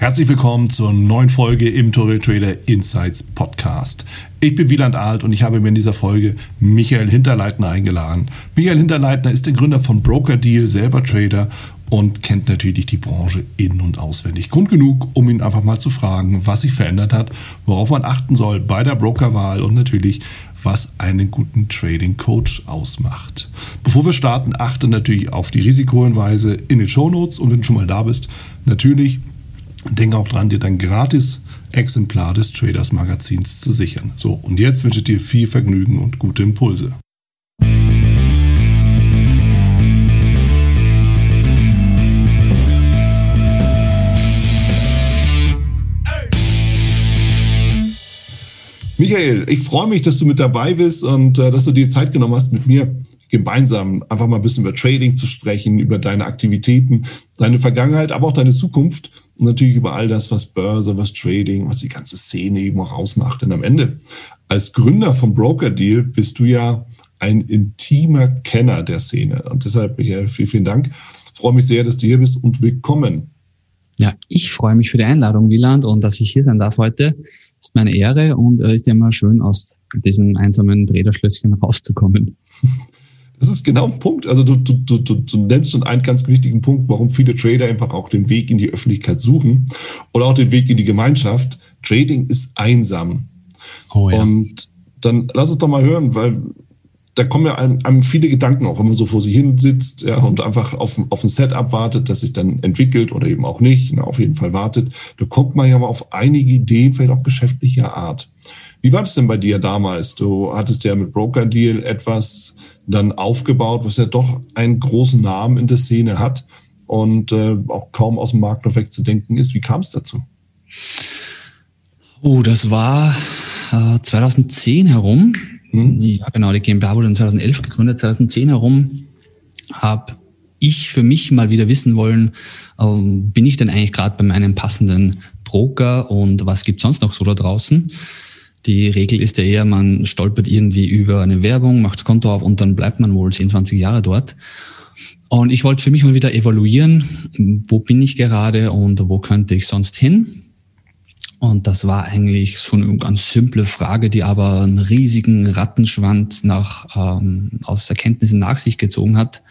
Herzlich willkommen zur neuen Folge im Torel Trader Insights Podcast. Ich bin Wieland Alt und ich habe mir in dieser Folge Michael Hinterleitner eingeladen. Michael Hinterleitner ist der Gründer von Broker Deal, selber Trader und kennt natürlich die Branche in- und auswendig. Grund genug, um ihn einfach mal zu fragen, was sich verändert hat, worauf man achten soll bei der Brokerwahl und natürlich, was einen guten Trading Coach ausmacht. Bevor wir starten, achte natürlich auf die Risikohinweise in den Show Notes und wenn du schon mal da bist, natürlich Denk auch dran, dir dein gratis Exemplar des Traders Magazins zu sichern. So, und jetzt wünsche ich dir viel Vergnügen und gute Impulse. Michael, ich freue mich, dass du mit dabei bist und äh, dass du dir Zeit genommen hast, mit mir gemeinsam einfach mal ein bisschen über Trading zu sprechen, über deine Aktivitäten, deine Vergangenheit, aber auch deine Zukunft und natürlich über all das, was Börse, was Trading, was die ganze Szene eben auch ausmacht. Denn am Ende, als Gründer vom Broker Deal, bist du ja ein intimer Kenner der Szene. Und deshalb, Michael, vielen, vielen Dank. Ich freue mich sehr, dass du hier bist und willkommen. Ja, ich freue mich für die Einladung, Wieland, und dass ich hier sein darf heute. Ist meine Ehre und es ist ja immer schön, aus diesem einsamen Drehderschlösschen rauszukommen. Das ist genau ein Punkt. Also du, du, du, du nennst schon einen ganz wichtigen Punkt, warum viele Trader einfach auch den Weg in die Öffentlichkeit suchen oder auch den Weg in die Gemeinschaft. Trading ist einsam. Oh, ja. Und dann lass uns doch mal hören, weil da kommen ja einem, einem viele Gedanken auch, wenn man so vor sich hin sitzt ja, und einfach auf, auf ein Setup wartet, das sich dann entwickelt oder eben auch nicht, na, auf jeden Fall wartet. Da kommt man ja mal auf einige Ideen, vielleicht auch geschäftlicher Art. Wie war das denn bei dir damals? Du hattest ja mit Broker Deal etwas dann aufgebaut, was ja doch einen großen Namen in der Szene hat und äh, auch kaum aus dem Markt noch wegzudenken ist. Wie kam es dazu? Oh, das war äh, 2010 herum. Hm? Ja, genau, die GmbH wurde in 2011 gegründet. 2010 herum habe ich für mich mal wieder wissen wollen, ähm, bin ich denn eigentlich gerade bei meinem passenden Broker und was gibt sonst noch so da draußen? Die Regel ist ja eher, man stolpert irgendwie über eine Werbung, macht das Konto auf und dann bleibt man wohl 10, 20 Jahre dort. Und ich wollte für mich mal wieder evaluieren, wo bin ich gerade und wo könnte ich sonst hin? Und das war eigentlich so eine ganz simple Frage, die aber einen riesigen Rattenschwanz nach, ähm, aus Erkenntnissen nach sich gezogen hat.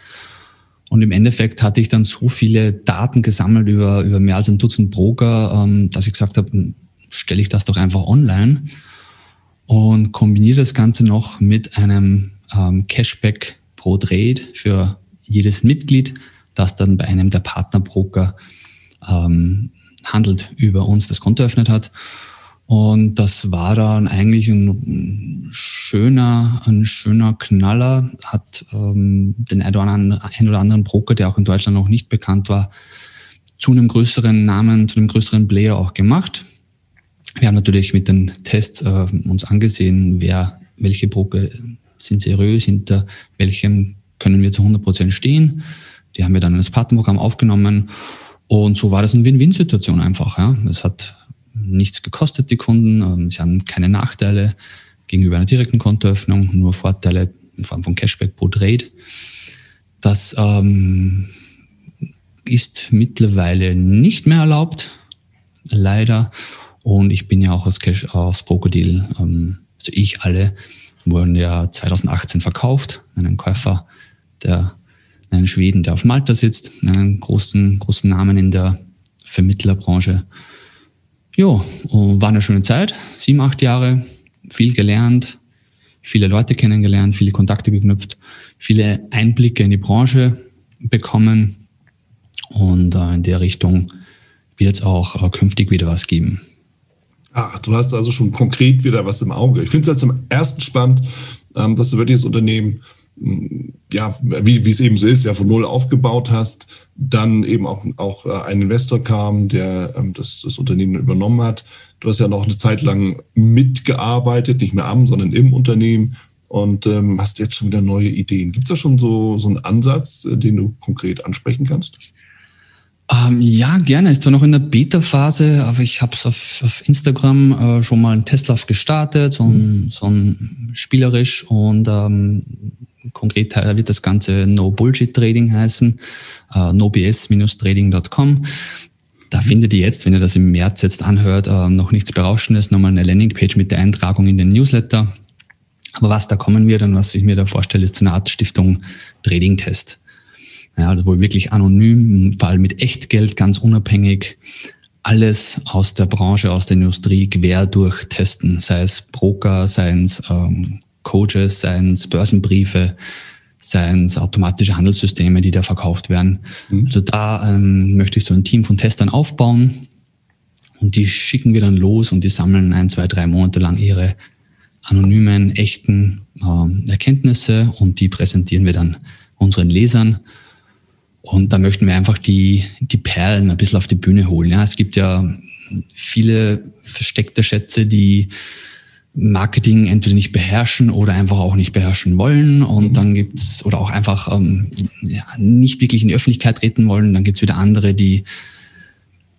Und im Endeffekt hatte ich dann so viele Daten gesammelt über, über mehr als ein Dutzend Broker, ähm, dass ich gesagt habe, stelle ich das doch einfach online und kombiniere das Ganze noch mit einem ähm, Cashback pro Trade für jedes Mitglied, das dann bei einem der Partnerbroker ähm, handelt, über uns das Konto eröffnet hat. Und das war dann eigentlich ein schöner, ein schöner Knaller, hat ähm, den ein oder, anderen, oder anderen Broker, der auch in Deutschland noch nicht bekannt war, zu einem größeren Namen, zu einem größeren Player auch gemacht. Wir haben natürlich mit den Tests äh, uns angesehen, wer, welche Broker sind seriös, hinter welchem können wir zu 100 Prozent stehen. Die haben wir dann in das Partnerprogramm aufgenommen. Und so war das eine Win-Win-Situation einfach. Ja. Es hat nichts gekostet, die Kunden. Ähm, sie haben keine Nachteile gegenüber einer direkten Kontoöffnung, nur Vorteile in Form von Cashback pro Trade. Das ähm, ist mittlerweile nicht mehr erlaubt, leider. Und ich bin ja auch aus, Cash, aus Brokodil, ähm, also ich alle, wurden ja 2018 verkauft an einen Käufer, der einen Schweden, der auf Malta sitzt, einen großen, großen Namen in der Vermittlerbranche. Jo, war eine schöne Zeit, sieben, acht Jahre, viel gelernt, viele Leute kennengelernt, viele Kontakte geknüpft, viele Einblicke in die Branche bekommen und äh, in der Richtung wird es auch äh, künftig wieder was geben. Ach, du hast also schon konkret wieder was im Auge. Ich finde es ja zum ersten spannend, ähm, dass du wirklich das Unternehmen ja, wie, wie es eben so ist, ja, von null aufgebaut hast, dann eben auch, auch äh, ein Investor kam, der ähm, das, das Unternehmen übernommen hat. Du hast ja noch eine Zeit lang mitgearbeitet, nicht mehr am, sondern im Unternehmen und ähm, hast jetzt schon wieder neue Ideen. Gibt es da schon so, so einen Ansatz, äh, den du konkret ansprechen kannst? Ähm, ja, gerne. Ist zwar noch in der Beta-Phase, aber ich habe es auf, auf, Instagram äh, schon mal einen Testlauf gestartet, so ein, mhm. so ein spielerisch und ähm, konkret wird das Ganze No Bullshit Trading heißen, äh, nobs-trading.com. Da findet ihr jetzt, wenn ihr das im März jetzt anhört, äh, noch nichts Berauschendes, nochmal eine Landingpage mit der Eintragung in den Newsletter. Aber was da kommen wird und was ich mir da vorstelle, ist so eine Art Stiftung Trading Test. Ja, also wohl wirklich anonym, vor allem mit Echtgeld, ganz unabhängig, alles aus der Branche, aus der Industrie quer durch testen, sei es Broker, seien es ähm, Coaches, seien es Börsenbriefe, seien es automatische Handelssysteme, die da verkauft werden. Mhm. Also da ähm, möchte ich so ein Team von Testern aufbauen und die schicken wir dann los und die sammeln ein, zwei, drei Monate lang ihre anonymen, echten äh, Erkenntnisse und die präsentieren wir dann unseren Lesern. Und da möchten wir einfach die, die Perlen ein bisschen auf die Bühne holen. Ja, es gibt ja viele versteckte Schätze, die Marketing entweder nicht beherrschen oder einfach auch nicht beherrschen wollen. Und mhm. dann gibt's oder auch einfach ähm, ja, nicht wirklich in die Öffentlichkeit treten wollen. Dann gibt's wieder andere, die,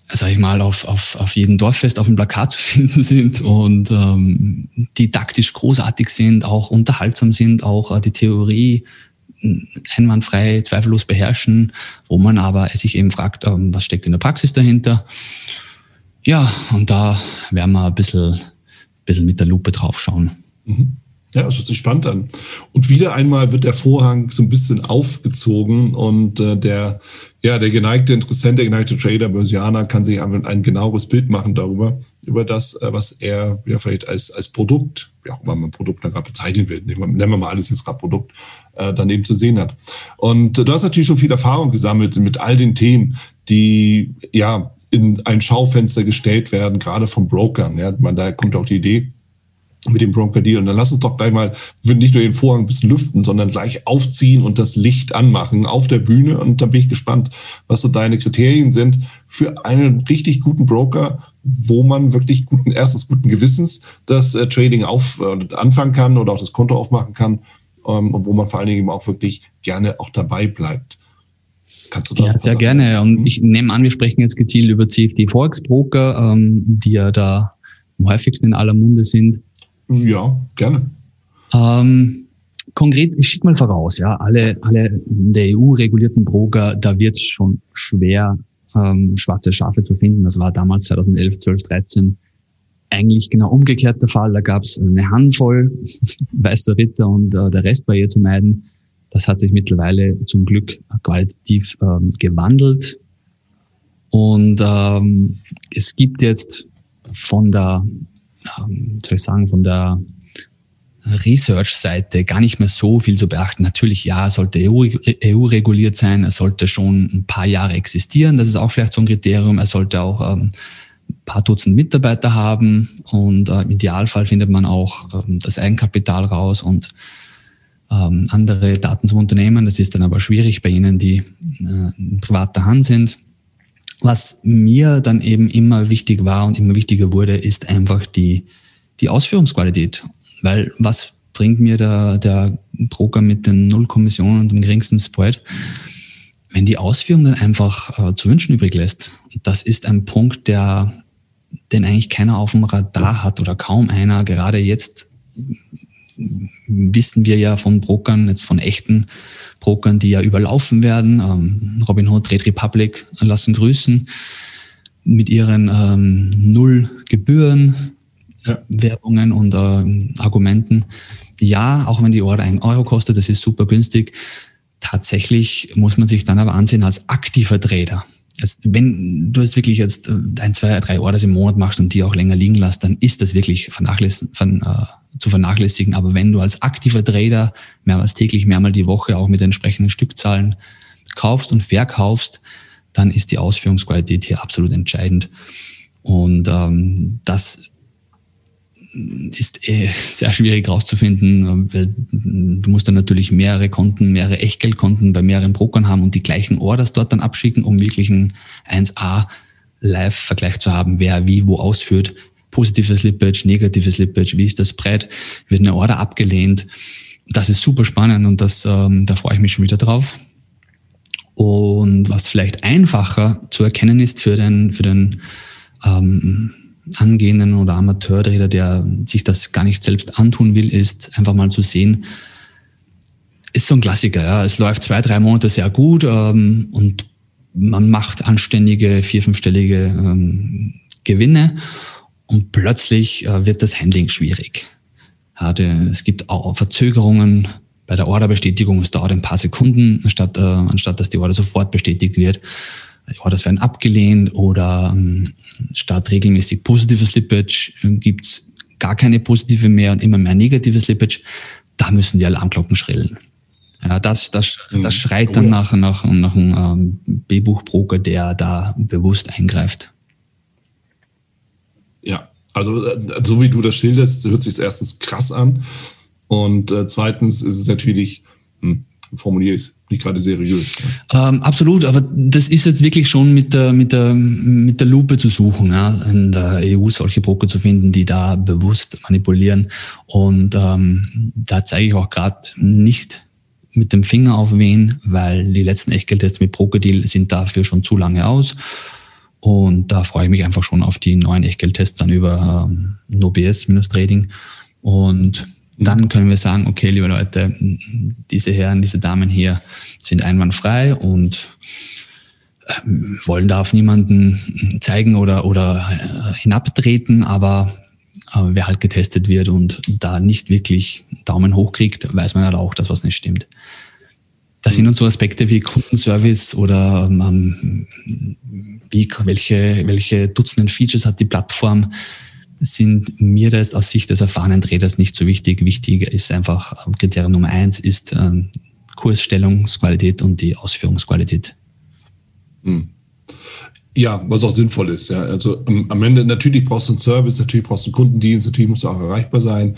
sag ich mal, auf, auf, auf jedem Dorffest auf dem Plakat zu finden sind und ähm, didaktisch großartig sind, auch unterhaltsam sind, auch äh, die Theorie einwandfrei, zweifellos beherrschen, wo man aber sich eben fragt, ähm, was steckt in der Praxis dahinter. Ja, und da werden wir ein bisschen, bisschen mit der Lupe drauf schauen. Mhm. Ja, das hört sich spannend an. Und wieder einmal wird der Vorhang so ein bisschen aufgezogen und äh, der, ja, der geneigte Interessent, der geneigte Trader, Börsianer kann sich einfach ein genaueres Bild machen darüber, über das, äh, was er ja vielleicht als, als Produkt, wie auch immer man Produkt dann gerade bezeichnen will, nennen wir mal alles jetzt gerade Produkt, äh, daneben zu sehen hat. Und äh, du hast natürlich schon viel Erfahrung gesammelt mit all den Themen, die ja in ein Schaufenster gestellt werden, gerade von Brokern. Ja, man, da kommt auch die Idee, mit dem Broker Deal. Und dann lass uns doch gleich mal nicht nur den Vorhang ein bisschen lüften, sondern gleich aufziehen und das Licht anmachen auf der Bühne. Und da bin ich gespannt, was so deine Kriterien sind für einen richtig guten Broker, wo man wirklich guten, erstens guten Gewissens das äh, Trading auf, äh, anfangen kann oder auch das Konto aufmachen kann ähm, und wo man vor allen Dingen eben auch wirklich gerne auch dabei bleibt. Kannst du da ja, sehr sagen? gerne. Und ich nehme an, wir sprechen jetzt gezielt über CFD Forex Broker, ähm, die ja da am häufigsten in aller Munde sind. Ja, gerne. Ähm, konkret, ich schicke mal voraus, ja, alle, alle der EU regulierten Broker, da wird es schon schwer, ähm, schwarze Schafe zu finden. Das war damals 2011, 12, 13 eigentlich genau umgekehrt der Fall. Da gab es eine Handvoll weißer Ritter und äh, der Rest war eher zu meiden. Das hat sich mittlerweile zum Glück qualitativ ähm, gewandelt. Und ähm, es gibt jetzt von der, soll ich sagen, von der Research-Seite gar nicht mehr so viel zu beachten. Natürlich, ja, sollte EU, EU reguliert sein, er sollte schon ein paar Jahre existieren, das ist auch vielleicht so ein Kriterium, er sollte auch ähm, paar Dutzend Mitarbeiter haben und äh, im Idealfall findet man auch ähm, das Eigenkapital raus und ähm, andere Daten zum Unternehmen. Das ist dann aber schwierig bei Ihnen, die äh, in privater Hand sind. Was mir dann eben immer wichtig war und immer wichtiger wurde, ist einfach die, die Ausführungsqualität. Weil was bringt mir der, der Broker mit den Nullkommissionen und dem geringsten Spread? Wenn die Ausführung dann einfach äh, zu wünschen übrig lässt. das ist ein Punkt, der den eigentlich keiner auf dem Radar hat oder kaum einer. Gerade jetzt wissen wir ja von Brokern, jetzt von echten Brokern, die ja überlaufen werden. Ähm, Robinhood, Trade Republic lassen grüßen mit ihren ähm, Null Gebühren, ja. Werbungen und äh, Argumenten. Ja, auch wenn die Order ein Euro kostet, das ist super günstig. Tatsächlich muss man sich dann aber ansehen als aktiver Trader. Also wenn du jetzt wirklich jetzt äh, ein, zwei, drei Orders im Monat machst und die auch länger liegen lässt, dann ist das wirklich vernachläss von, äh, zu vernachlässigen. Aber wenn du als aktiver Trader mehrmals täglich, mehrmals die Woche auch mit entsprechenden Stückzahlen kaufst und verkaufst, dann ist die Ausführungsqualität hier absolut entscheidend. Und ähm, das ist äh, sehr schwierig rauszufinden. Du musst dann natürlich mehrere Konten, mehrere Echtgeldkonten bei mehreren Brokern haben und die gleichen Orders dort dann abschicken, um wirklich einen 1A Live-Vergleich zu haben, wer wie wo ausführt. Positives Slippage, negatives Slippage, wie ist das Brett, wird eine Order abgelehnt. Das ist super spannend und das, ähm, da freue ich mich schon wieder drauf. Und was vielleicht einfacher zu erkennen ist für den, für den ähm, angehenden oder Amateurtrader, der sich das gar nicht selbst antun will, ist einfach mal zu sehen, ist so ein Klassiker. Ja. Es läuft zwei, drei Monate sehr gut ähm, und man macht anständige vier-, fünfstellige ähm, Gewinne und plötzlich äh, wird das Handling schwierig. Ja, der, es gibt auch Verzögerungen bei der Orderbestätigung. Es dauert ein paar Sekunden, anstatt, äh, anstatt dass die Order sofort bestätigt wird. Orders werden abgelehnt oder ähm, statt regelmäßig positives Slippage äh, gibt es gar keine positive mehr und immer mehr negatives Slippage. Da müssen die Alarmglocken schrillen. Ja, das, das, das mhm. schreit dann nach, nach, nach einem ähm, B-Buchbroker, der da bewusst eingreift. Ja, also äh, so wie du das schilderst, hört sich erstens krass an. Und äh, zweitens ist es natürlich, formuliere ich es nicht gerade seriös. Ne? Ähm, absolut, aber das ist jetzt wirklich schon mit der, mit der, mit der Lupe zu suchen, ja, in der EU solche Broker zu finden, die da bewusst manipulieren. Und ähm, da zeige ich auch gerade nicht mit dem Finger auf wen, weil die letzten Echtgeldtests mit Brokerdeal sind dafür schon zu lange aus. Und da freue ich mich einfach schon auf die neuen Echtgeldtests dann über ähm, NoBS-Trading. Und dann können wir sagen, okay, liebe Leute, diese Herren, diese Damen hier sind einwandfrei und ähm, wollen da auf niemanden zeigen oder, oder äh, hinabtreten, aber aber wer halt getestet wird und da nicht wirklich Daumen hoch kriegt, weiß man halt auch, dass was nicht stimmt. Da sind uns so Aspekte wie Kundenservice oder ähm, wie, welche, welche Dutzenden Features hat die Plattform, sind mir das aus Sicht des erfahrenen Traders nicht so wichtig. Wichtig ist einfach, Kriterium Nummer eins ist ähm, Kursstellungsqualität und die Ausführungsqualität. Hm. Ja, was auch sinnvoll ist. Ja. Also am, am Ende, natürlich brauchst du einen Service, natürlich brauchst du einen Kundendienst, natürlich musst du auch erreichbar sein.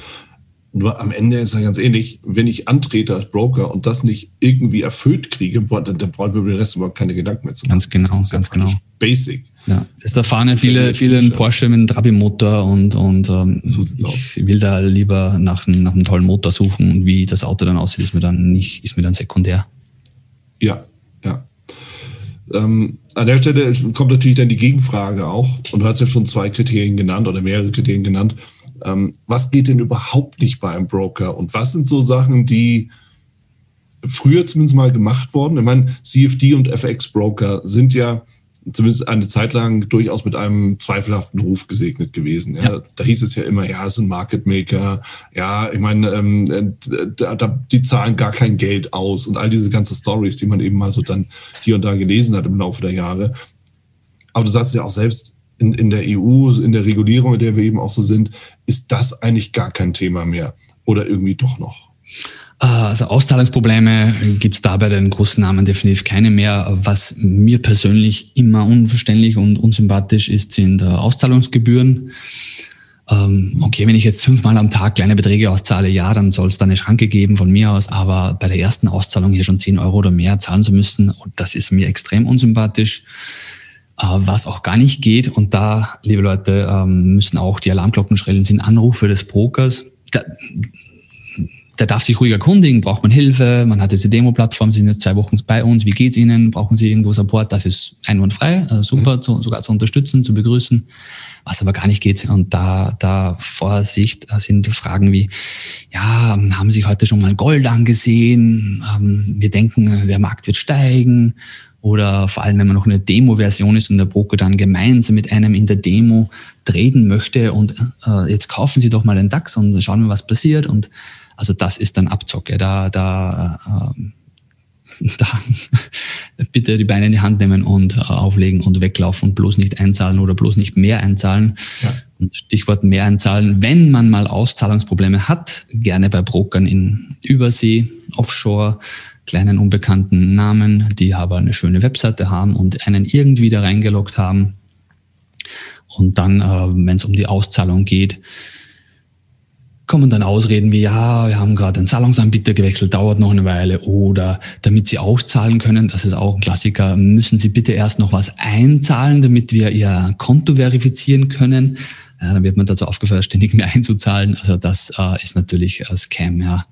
Nur am Ende ist ja ganz ähnlich, wenn ich antrete als Broker und das nicht irgendwie erfüllt kriege, dann, dann brauche ich mir über den Rest überhaupt keine Gedanken mehr zu machen. Ganz genau, das ist ganz genau. Basic. Ja, ist da fahren viele, viele einen Porsche mit einem Trabi-Motor und, und ähm, so ich aus. will da lieber nach, nach einem tollen Motor suchen und wie das Auto dann aussieht, ist mir dann nicht, ist mir dann sekundär. Ja, ja. Ähm, an der Stelle kommt natürlich dann die Gegenfrage auch, und du hast ja schon zwei Kriterien genannt oder mehrere Kriterien genannt. Ähm, was geht denn überhaupt nicht bei einem Broker? Und was sind so Sachen, die früher zumindest mal gemacht wurden? Ich meine, CFD und FX-Broker sind ja zumindest eine Zeit lang durchaus mit einem zweifelhaften Ruf gesegnet gewesen. Ja. ja. Da hieß es ja immer, ja, es sind Market Maker, ja, ich meine, ähm, da, da, die zahlen gar kein Geld aus und all diese ganzen Stories, die man eben mal so dann hier und da gelesen hat im Laufe der Jahre. Aber du sagst ja auch selbst, in, in der EU, in der Regulierung, in der wir eben auch so sind, ist das eigentlich gar kein Thema mehr. Oder irgendwie doch noch? Ah, also Auszahlungsprobleme gibt es da bei den großen Namen definitiv keine mehr. Was mir persönlich immer unverständlich und unsympathisch ist, sind äh, Auszahlungsgebühren. Ähm, okay, wenn ich jetzt fünfmal am Tag kleine Beträge auszahle, ja, dann soll es da eine Schranke geben von mir aus, aber bei der ersten Auszahlung hier schon 10 Euro oder mehr zahlen zu müssen, das ist mir extrem unsympathisch. Äh, was auch gar nicht geht, und da, liebe Leute, ähm, müssen auch die Alarmglocken schrillen, sind Anrufe des Brokers. Der darf sich ruhig erkundigen, braucht man Hilfe, man hat diese Demo-Plattform, sind jetzt zwei Wochen bei uns, wie geht's Ihnen, brauchen Sie irgendwo Support, das ist einwandfrei, also super, mhm. zu, sogar zu unterstützen, zu begrüßen, was aber gar nicht geht und da, da Vorsicht sind Fragen wie, ja, haben Sie heute schon mal Gold angesehen, ähm, wir denken, der Markt wird steigen oder vor allem, wenn man noch eine Demo-Version ist und der Broker dann gemeinsam mit einem in der Demo treten möchte und äh, jetzt kaufen Sie doch mal den DAX und schauen wir, was passiert und also das ist dann Abzocke. Da, da, ähm, da bitte die Beine in die Hand nehmen und äh, auflegen und weglaufen und bloß nicht einzahlen oder bloß nicht mehr einzahlen. Ja. Stichwort mehr einzahlen. Wenn man mal Auszahlungsprobleme hat, gerne bei Brokern in Übersee, Offshore, kleinen unbekannten Namen, die aber eine schöne Webseite haben und einen irgendwie da reingeloggt haben. Und dann, äh, wenn es um die Auszahlung geht, kommen dann Ausreden wie, ja, wir haben gerade einen Zahlungsanbieter gewechselt, dauert noch eine Weile. Oder damit Sie auszahlen können, das ist auch ein Klassiker, müssen Sie bitte erst noch was einzahlen, damit wir Ihr Konto verifizieren können. Ja, dann wird man dazu aufgefordert, ständig mehr einzuzahlen. Also das äh, ist natürlich ein Scam, ja.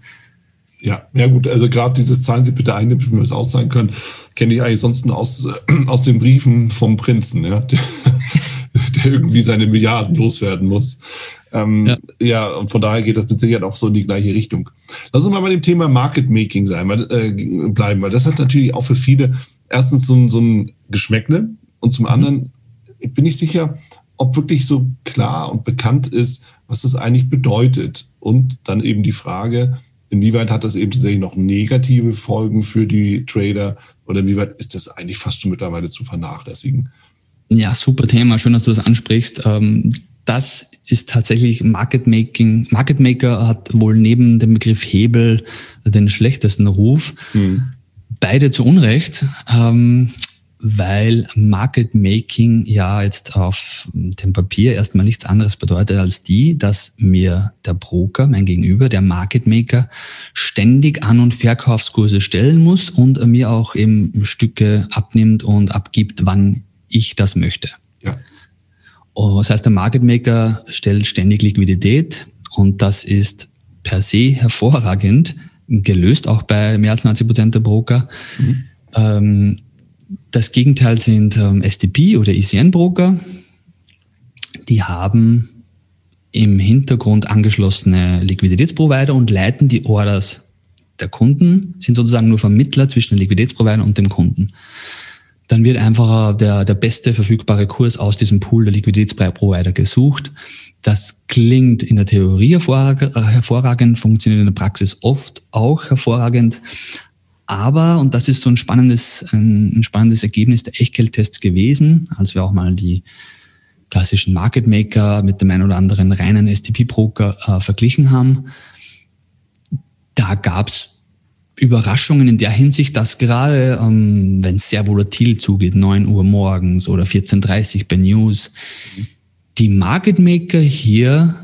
Ja, ja gut, also gerade dieses Zahlen Sie bitte ein, damit wir es auszahlen können, kenne ich eigentlich sonst nur aus, äh, aus den Briefen vom Prinzen, ja, der, der irgendwie seine Milliarden loswerden muss. Ähm, ja. ja, und von daher geht das mit Sicherheit auch so in die gleiche Richtung. Lass uns mal bei dem Thema Market Making sein, äh, bleiben, weil das hat natürlich auch für viele erstens so, so ein Geschmäckle und zum anderen bin ich sicher, ob wirklich so klar und bekannt ist, was das eigentlich bedeutet. Und dann eben die Frage, inwieweit hat das eben tatsächlich noch negative Folgen für die Trader oder inwieweit ist das eigentlich fast schon mittlerweile zu vernachlässigen? Ja, super Thema. Schön, dass du das ansprichst. Ähm, das ist tatsächlich Market Making. Market Maker hat wohl neben dem Begriff Hebel den schlechtesten Ruf. Mhm. Beide zu Unrecht. Ähm, weil Market Making ja jetzt auf dem Papier erstmal nichts anderes bedeutet als die, dass mir der Broker, mein Gegenüber, der Market Maker, ständig An- und Verkaufskurse stellen muss und mir auch eben Stücke abnimmt und abgibt, wann ich das möchte. Ja. Und das heißt, der Market Maker stellt ständig Liquidität und das ist per se hervorragend gelöst, auch bei mehr als 90 Prozent der Broker. Mhm. Ähm, das Gegenteil sind ähm, STP oder ECN-Broker. Die haben im Hintergrund angeschlossene Liquiditätsprovider und leiten die Orders der Kunden, sind sozusagen nur Vermittler zwischen dem Liquiditätsprovider und dem Kunden. Dann wird einfach der, der beste verfügbare Kurs aus diesem Pool der Liquiditätsprovider gesucht. Das klingt in der Theorie hervorragend, funktioniert in der Praxis oft auch hervorragend, aber, und das ist so ein spannendes, ein, spannendes Ergebnis der Echtgeldtests gewesen, als wir auch mal die klassischen Market Maker mit dem ein oder anderen reinen STP-Broker äh, verglichen haben. Da gab es Überraschungen in der Hinsicht, dass gerade ähm, wenn es sehr volatil zugeht, 9 Uhr morgens oder 14.30 Uhr bei News, die Market Maker hier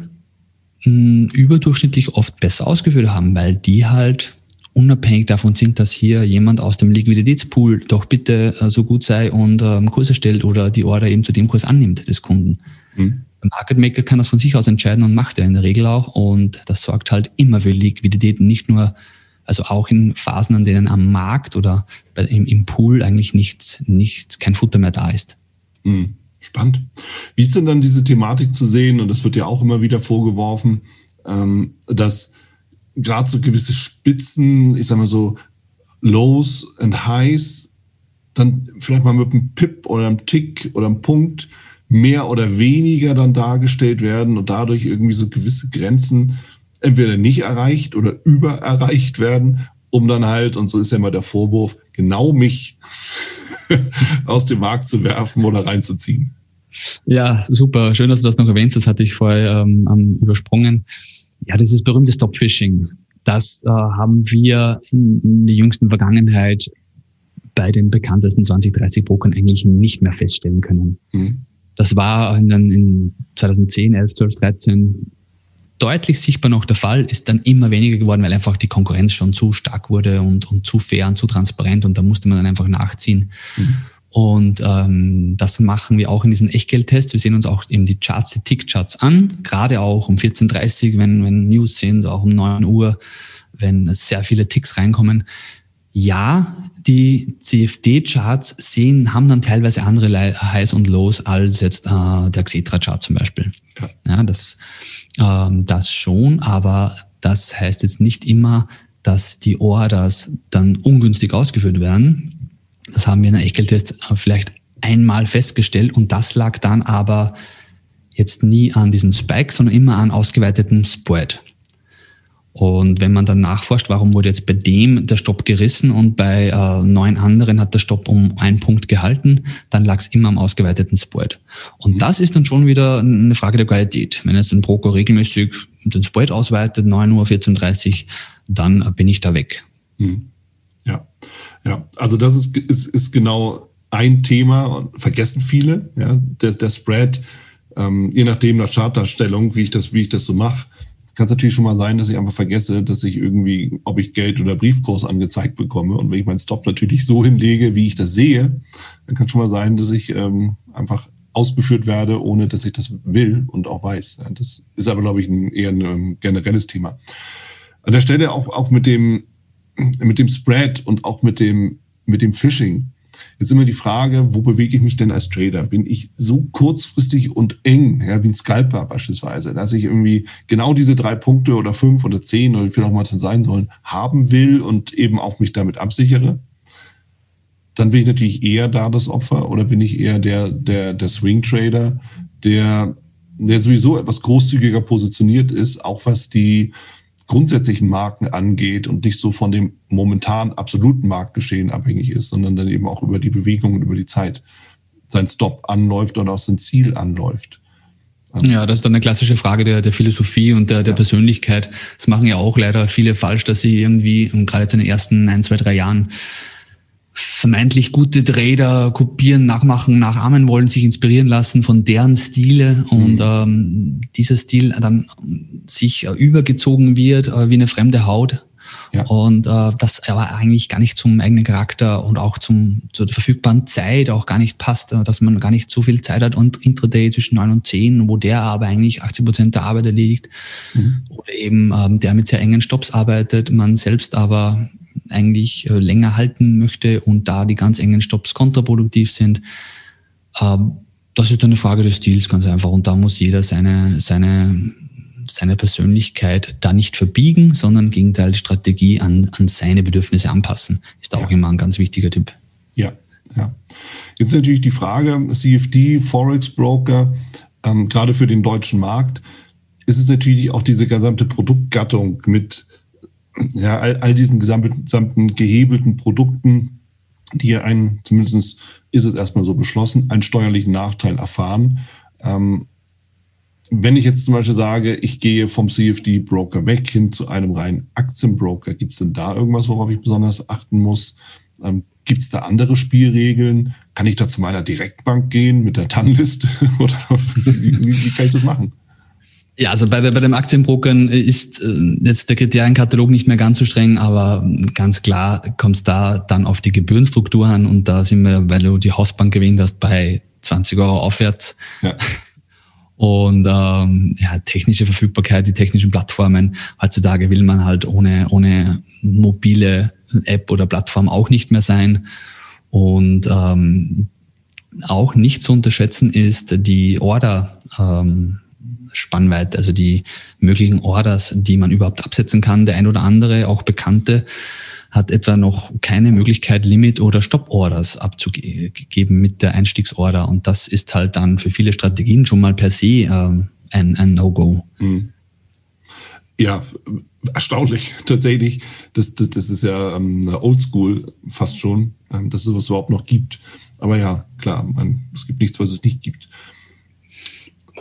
hm, überdurchschnittlich oft besser ausgeführt haben, weil die halt unabhängig davon sind, dass hier jemand aus dem Liquiditätspool doch bitte äh, so gut sei und ähm, Kurs erstellt oder die Order eben zu dem Kurs annimmt des Kunden. Mhm. Der Market Maker kann das von sich aus entscheiden und macht er in der Regel auch und das sorgt halt immer für Liquidität, nicht nur, also auch in Phasen, an denen am Markt oder bei, im, im Pool eigentlich nichts, nichts, kein Futter mehr da ist. Mhm. Spannend. Wie ist denn dann diese Thematik zu sehen? Und das wird ja auch immer wieder vorgeworfen, ähm, dass gerade so gewisse Spitzen, ich sag mal so Lows and Highs, dann vielleicht mal mit einem Pip oder einem Tick oder einem Punkt mehr oder weniger dann dargestellt werden und dadurch irgendwie so gewisse Grenzen entweder nicht erreicht oder über erreicht werden, um dann halt, und so ist ja immer der Vorwurf, genau mich aus dem Markt zu werfen oder reinzuziehen. Ja, super. Schön, dass du das noch erwähnst. Das hatte ich vorher ähm, übersprungen. Ja, das ist berühmte Stop-Fishing. Das äh, haben wir in, in der jüngsten Vergangenheit bei den bekanntesten 20, 30 Brokern eigentlich nicht mehr feststellen können. Mhm. Das war in, in 2010, 11, 12, 13 deutlich sichtbar noch der Fall, ist dann immer weniger geworden, weil einfach die Konkurrenz schon zu stark wurde und, und zu fair und zu transparent und da musste man dann einfach nachziehen. Mhm. Und ähm, das machen wir auch in diesen Echtgeldtests. Wir sehen uns auch eben die Charts, die Tick-Charts an, gerade auch um 14.30 Uhr, wenn, wenn News sind, auch um 9 Uhr, wenn sehr viele Ticks reinkommen. Ja, die CFD-Charts sehen, haben dann teilweise andere Highs und Lows als jetzt äh, der Xetra-Chart zum Beispiel. Ja, ja das, ähm, das schon, aber das heißt jetzt nicht immer, dass die Orders dann ungünstig ausgeführt werden. Das haben wir in der Echeltest vielleicht einmal festgestellt und das lag dann aber jetzt nie an diesen Spikes, sondern immer an ausgeweiteten Spread. Und wenn man dann nachforscht, warum wurde jetzt bei dem der Stopp gerissen und bei äh, neun anderen hat der Stopp um einen Punkt gehalten, dann lag es immer am ausgeweiteten Spread. Und mhm. das ist dann schon wieder eine Frage der Qualität. Wenn jetzt ein Broker regelmäßig den Spread ausweitet, 9 Uhr, 14.30 Uhr, dann bin ich da weg. Mhm. Ja. Ja, also das ist, ist, ist genau ein Thema, vergessen viele, ja, der, der Spread, ähm, je nachdem nach Chartdarstellung, wie ich das, wie ich das so mache, kann es natürlich schon mal sein, dass ich einfach vergesse, dass ich irgendwie, ob ich Geld oder Briefkurs angezeigt bekomme. Und wenn ich meinen Stop natürlich so hinlege, wie ich das sehe, dann kann es schon mal sein, dass ich ähm, einfach ausgeführt werde, ohne dass ich das will und auch weiß. Das ist aber, glaube ich, ein, eher ein ähm, generelles Thema. An der Stelle auch, auch mit, dem, mit dem Spread und auch mit dem, mit dem Phishing. Jetzt immer die Frage, wo bewege ich mich denn als Trader? Bin ich so kurzfristig und eng, ja, wie ein Scalper beispielsweise, dass ich irgendwie genau diese drei Punkte oder fünf oder zehn oder wie viel auch mal sein sollen, haben will und eben auch mich damit absichere? dann bin ich natürlich eher da das Opfer oder bin ich eher der, der, der Swing Trader, der, der sowieso etwas großzügiger positioniert ist, auch was die grundsätzlichen Marken angeht und nicht so von dem momentan absoluten Marktgeschehen abhängig ist, sondern dann eben auch über die Bewegung und über die Zeit sein Stop anläuft oder auch sein Ziel anläuft. Ja, das ist dann eine klassische Frage der, der Philosophie und der, der ja. Persönlichkeit. Das machen ja auch leider viele falsch, dass sie irgendwie, gerade jetzt in den ersten ein, zwei, drei Jahren, vermeintlich gute Trader kopieren, nachmachen, nachahmen wollen, sich inspirieren lassen von deren Stile und mhm. ähm, dieser Stil dann sich äh, übergezogen wird äh, wie eine fremde Haut. Ja. Und äh, das aber eigentlich gar nicht zum eigenen Charakter und auch zum, zur verfügbaren Zeit auch gar nicht passt, äh, dass man gar nicht so viel Zeit hat und Intraday zwischen neun und zehn, wo der aber eigentlich 80 Prozent der Arbeit erliegt mhm. oder eben ähm, der mit sehr engen Stops arbeitet, man selbst aber eigentlich äh, länger halten möchte und da die ganz engen Stops kontraproduktiv sind. Ähm, das ist eine Frage des Stils ganz einfach und da muss jeder seine, seine, seine Persönlichkeit da nicht verbiegen, sondern im Gegenteil die Strategie an, an seine Bedürfnisse anpassen. Ist auch ja. immer ein ganz wichtiger Tipp. Ja, ja. Jetzt natürlich die Frage, CFD, Forex Broker, ähm, gerade für den deutschen Markt, ist es natürlich auch diese gesamte Produktgattung mit ja, all, all diesen gesamten gehebelten Produkten, die einen, zumindest ist es erstmal so beschlossen, einen steuerlichen Nachteil erfahren. Ähm, wenn ich jetzt zum Beispiel sage, ich gehe vom CFD-Broker weg hin zu einem reinen Aktienbroker, gibt es denn da irgendwas, worauf ich besonders achten muss? Ähm, gibt es da andere Spielregeln? Kann ich da zu meiner Direktbank gehen mit der TAN-Liste? Oder wie, wie, wie kann ich das machen? Ja, also bei, bei dem Aktienbrokern ist äh, jetzt der Kriterienkatalog nicht mehr ganz so streng, aber ganz klar kommt es da dann auf die Gebührenstruktur an und da sind wir, weil du die Hausbank gewinnt hast, bei 20 Euro aufwärts. Ja. Und ähm, ja, technische Verfügbarkeit, die technischen Plattformen. Heutzutage will man halt ohne, ohne mobile App oder Plattform auch nicht mehr sein. Und ähm, auch nicht zu unterschätzen ist die Order. Ähm, Spannweite, also die möglichen Orders, die man überhaupt absetzen kann. Der ein oder andere, auch Bekannte, hat etwa noch keine Möglichkeit, Limit- oder Stop-Orders abzugeben mit der Einstiegsorder. Und das ist halt dann für viele Strategien schon mal per se äh, ein, ein No-Go. Hm. Ja, erstaunlich tatsächlich. Das, das, das ist ja ähm, oldschool fast schon, ähm, dass es sowas überhaupt noch gibt. Aber ja, klar, man, es gibt nichts, was es nicht gibt.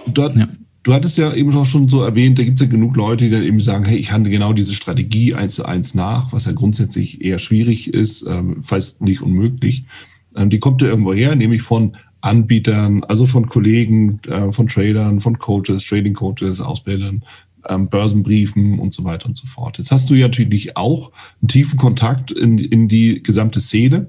Dort, ja. Du hattest ja eben auch schon so erwähnt, da gibt es ja genug Leute, die dann eben sagen, hey, ich handle genau diese Strategie eins zu eins nach, was ja grundsätzlich eher schwierig ist, ähm, fast nicht unmöglich. Ähm, die kommt ja irgendwo her, nämlich von Anbietern, also von Kollegen, äh, von Tradern, von Coaches, Trading Coaches, Ausbildern, ähm, Börsenbriefen und so weiter und so fort. Jetzt hast du ja natürlich auch einen tiefen Kontakt in, in die gesamte Szene.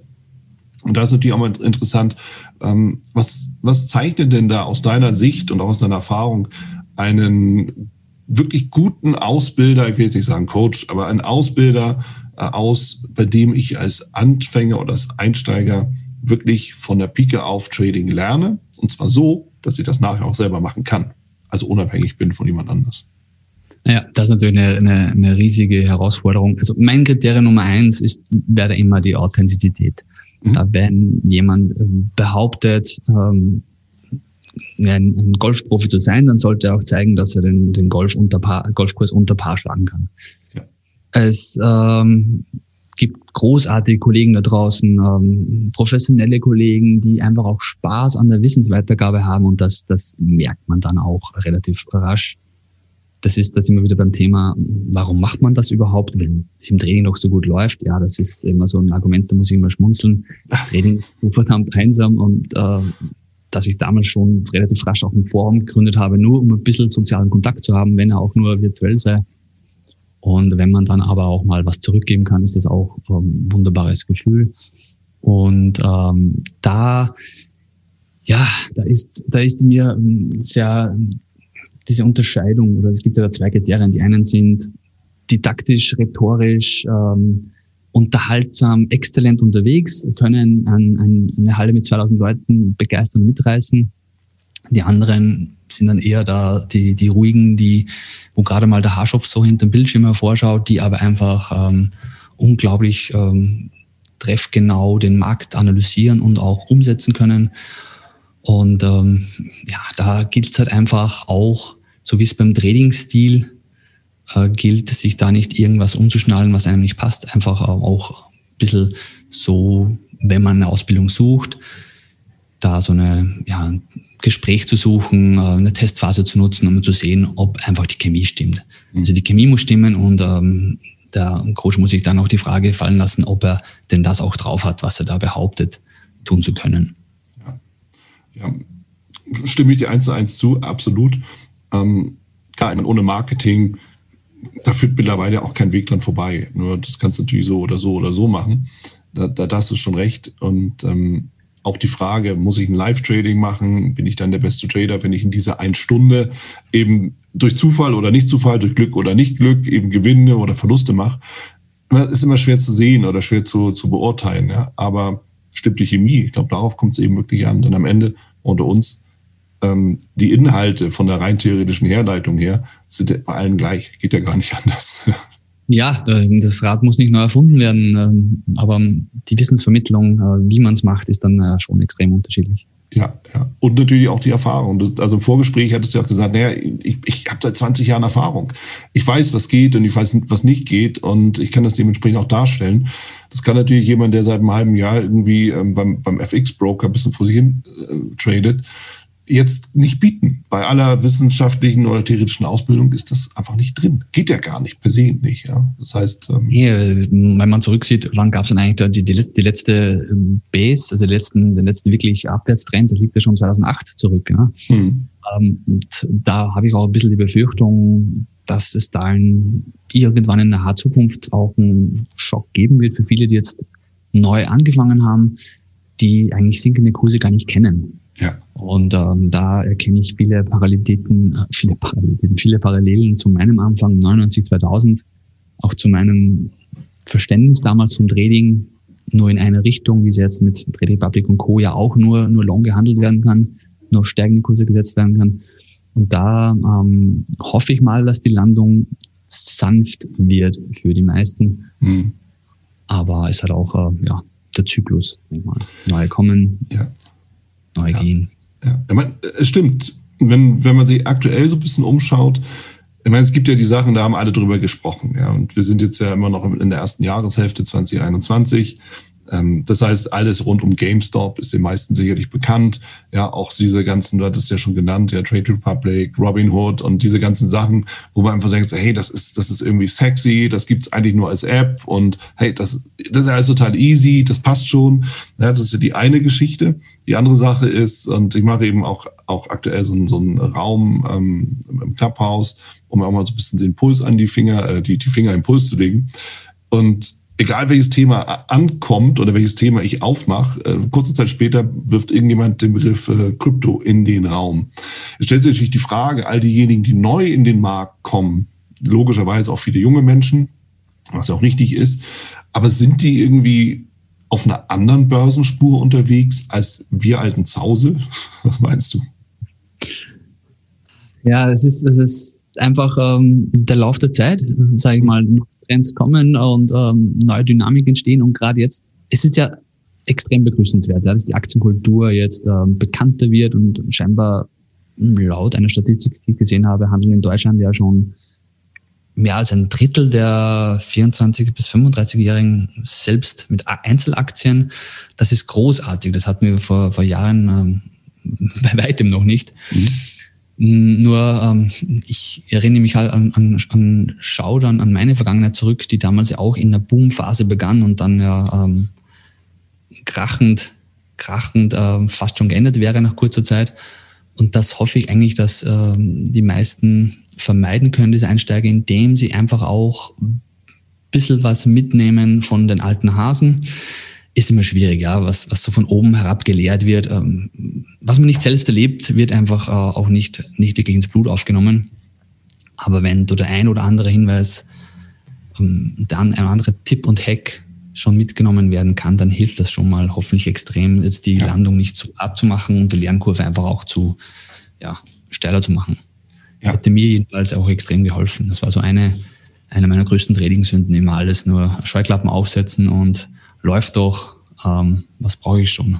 Und da ist natürlich auch mal interessant, ähm, was, was zeichnet denn da aus deiner Sicht und auch aus deiner Erfahrung einen wirklich guten Ausbilder, ich will jetzt nicht sagen Coach, aber einen Ausbilder äh, aus, bei dem ich als Anfänger oder als Einsteiger wirklich von der Pike auf Trading lerne. Und zwar so, dass ich das nachher auch selber machen kann. Also unabhängig bin von jemand anders. Ja, das ist natürlich eine, eine, eine riesige Herausforderung. Also mein Kriterium Nummer eins ist, wäre immer die Authentizität. Mhm. Wenn jemand ähm, behauptet, ähm, ein, ein Golfprofi zu sein, dann sollte er auch zeigen, dass er den, den Golf unter Paar, Golfkurs unter Paar schlagen kann. Ja. Es ähm, gibt großartige Kollegen da draußen, ähm, professionelle Kollegen, die einfach auch Spaß an der Wissensweitergabe haben und das, das merkt man dann auch relativ rasch das ist das immer wieder beim Thema, warum macht man das überhaupt, wenn es im Training noch so gut läuft? Ja, das ist immer so ein Argument, da muss ich immer schmunzeln. Training ist so verdammt einsam und äh, da dass ich damals schon relativ rasch auch ein Forum gegründet habe, nur um ein bisschen sozialen Kontakt zu haben, wenn er auch nur virtuell sei. Und wenn man dann aber auch mal was zurückgeben kann, ist das auch ein ähm, wunderbares Gefühl. Und ähm, da, ja, da ist, da ist mir ähm, sehr diese Unterscheidung, oder es gibt ja da zwei Kriterien. Die einen sind didaktisch, rhetorisch, ähm, unterhaltsam, exzellent unterwegs, können ein, ein, eine Halle mit 2000 Leuten begeistern und mitreißen. Die anderen sind dann eher da die, die ruhigen, die, wo gerade mal der Haarschopf so hinter dem Bildschirm hervorschaut, die aber einfach ähm, unglaublich ähm, treffgenau den Markt analysieren und auch umsetzen können. Und ähm, ja, da gilt es halt einfach auch, so wie es beim Trading-Stil äh, gilt, sich da nicht irgendwas umzuschnallen, was einem nicht passt. Einfach auch ein bisschen so, wenn man eine Ausbildung sucht, da so eine, ja, ein Gespräch zu suchen, äh, eine Testphase zu nutzen, um zu sehen, ob einfach die Chemie stimmt. Mhm. Also die Chemie muss stimmen und ähm, der Coach muss sich dann auch die Frage fallen lassen, ob er denn das auch drauf hat, was er da behauptet, tun zu können. Ja, ja. stimme ich dir eins zu eins zu, absolut. Ähm, klar, meine, ohne Marketing da führt mittlerweile auch kein Weg dran vorbei. Nur das kannst du natürlich so oder so oder so machen. Da, da, da hast du schon recht. Und ähm, auch die Frage, muss ich ein Live-Trading machen? Bin ich dann der beste Trader, wenn ich in dieser ein Stunde eben durch Zufall oder nicht Zufall, durch Glück oder nicht Glück eben Gewinne oder Verluste mache? Ist immer schwer zu sehen oder schwer zu, zu beurteilen. Ja? Aber stimmt die Chemie? Ich glaube, darauf kommt es eben wirklich an. Denn am Ende unter uns ähm, die Inhalte von der rein theoretischen Herleitung her sind bei allen gleich. Geht ja gar nicht anders. Ja, das Rad muss nicht neu erfunden werden, ähm, aber die Wissensvermittlung, äh, wie man es macht, ist dann äh, schon extrem unterschiedlich. Ja, ja. Und natürlich auch die Erfahrung. Also im Vorgespräch hattest du ja auch gesagt, naja, ich, ich habe seit 20 Jahren Erfahrung. Ich weiß, was geht und ich weiß, was nicht geht und ich kann das dementsprechend auch darstellen. Das kann natürlich jemand, der seit einem halben Jahr irgendwie ähm, beim, beim FX-Broker ein bisschen vor sich hin äh, tradet, jetzt nicht bieten. Bei aller wissenschaftlichen oder theoretischen Ausbildung ist das einfach nicht drin. Geht ja gar nicht, per se nicht. Ja. Das heißt. Ähm, nee, wenn man zurücksieht, wann gab es denn eigentlich die, die, die letzte ähm, Base, also den letzten, den letzten wirklich Abwärtstrend, das liegt ja schon 2008 zurück. Ja. Hm. Ähm, und da habe ich auch ein bisschen die Befürchtung, dass es da in, irgendwann in naher Zukunft auch einen Schock geben wird für viele, die jetzt neu angefangen haben, die eigentlich sinkende Kurse gar nicht kennen. Ja. Und ähm, da erkenne ich viele Parallelitäten, äh, viele Parallelitäten, viele Parallelen zu meinem Anfang 99, 2000, auch zu meinem Verständnis damals vom Trading, nur in eine Richtung, wie es jetzt mit Trade Republic und Co. ja auch nur, nur long gehandelt werden kann, nur auf steigende Kurse gesetzt werden kann. Und da ähm, hoffe ich mal, dass die Landung sanft wird für die meisten. Mhm. Aber es hat auch äh, ja, der Zyklus. Neue kommen, ja neu ja. gehen. Ja, ich meine, es stimmt. Wenn, wenn man sich aktuell so ein bisschen umschaut, ich meine, es gibt ja die Sachen, da haben alle drüber gesprochen, ja. Und wir sind jetzt ja immer noch in der ersten Jahreshälfte 2021. Ähm, das heißt, alles rund um GameStop ist den meisten sicherlich bekannt. Ja, auch diese ganzen, du hattest ja schon genannt, ja, Trade Republic, Robinhood und diese ganzen Sachen, wo man einfach denkt, hey, das ist, das ist irgendwie sexy, das gibt's eigentlich nur als App und hey, das, das ist alles total easy, das passt schon. Ja, das ist ja die eine Geschichte. Die andere Sache ist, und ich mache eben auch, auch aktuell so, einen, so einen Raum ähm, im Clubhouse, um auch mal so ein bisschen den Puls an die Finger, äh, die, die Finger im Puls zu legen. Und egal welches Thema ankommt oder welches Thema ich aufmache, äh, kurze Zeit später wirft irgendjemand den Begriff äh, Krypto in den Raum. Es stellt sich natürlich die Frage, all diejenigen, die neu in den Markt kommen, logischerweise auch viele junge Menschen, was ja auch richtig ist, aber sind die irgendwie auf einer anderen Börsenspur unterwegs als wir alten Zause? Was meinst du? Ja, es ist, es ist einfach ähm, der Lauf der Zeit, sage ich mal. Trends kommen und ähm, neue Dynamik entstehen. Und gerade jetzt, es ist ja extrem begrüßenswert, ja, dass die Aktienkultur jetzt ähm, bekannter wird und scheinbar laut einer Statistik, die ich gesehen habe, handeln in Deutschland ja schon mehr als ein Drittel der 24- bis 35-Jährigen selbst mit Einzelaktien. Das ist großartig. Das hatten wir vor, vor Jahren ähm, bei weitem noch nicht. Mhm. Nur ähm, ich erinnere mich halt an, an, an Schaudern, an meine Vergangenheit zurück, die damals ja auch in der Boomphase begann und dann ja ähm, krachend krachend äh, fast schon geändert wäre nach kurzer Zeit. Und das hoffe ich eigentlich, dass äh, die meisten vermeiden können, diese Einsteiger, indem sie einfach auch ein bisschen was mitnehmen von den alten Hasen. Ist immer schwierig, ja, was, was so von oben herab gelehrt wird. Ähm, was man nicht selbst erlebt, wird einfach äh, auch nicht, nicht wirklich ins Blut aufgenommen. Aber wenn du der ein oder andere Hinweis, ähm, dann ein anderer Tipp und Hack schon mitgenommen werden kann, dann hilft das schon mal hoffentlich extrem, jetzt die ja. Landung nicht zu abzumachen und die Lernkurve einfach auch zu ja, steiler zu machen. Ja. Hätte mir jedenfalls auch extrem geholfen. Das war so eine, eine meiner größten Trading-Sünden, immer alles nur Scheuklappen aufsetzen und läuft doch, ähm, was brauche ich schon.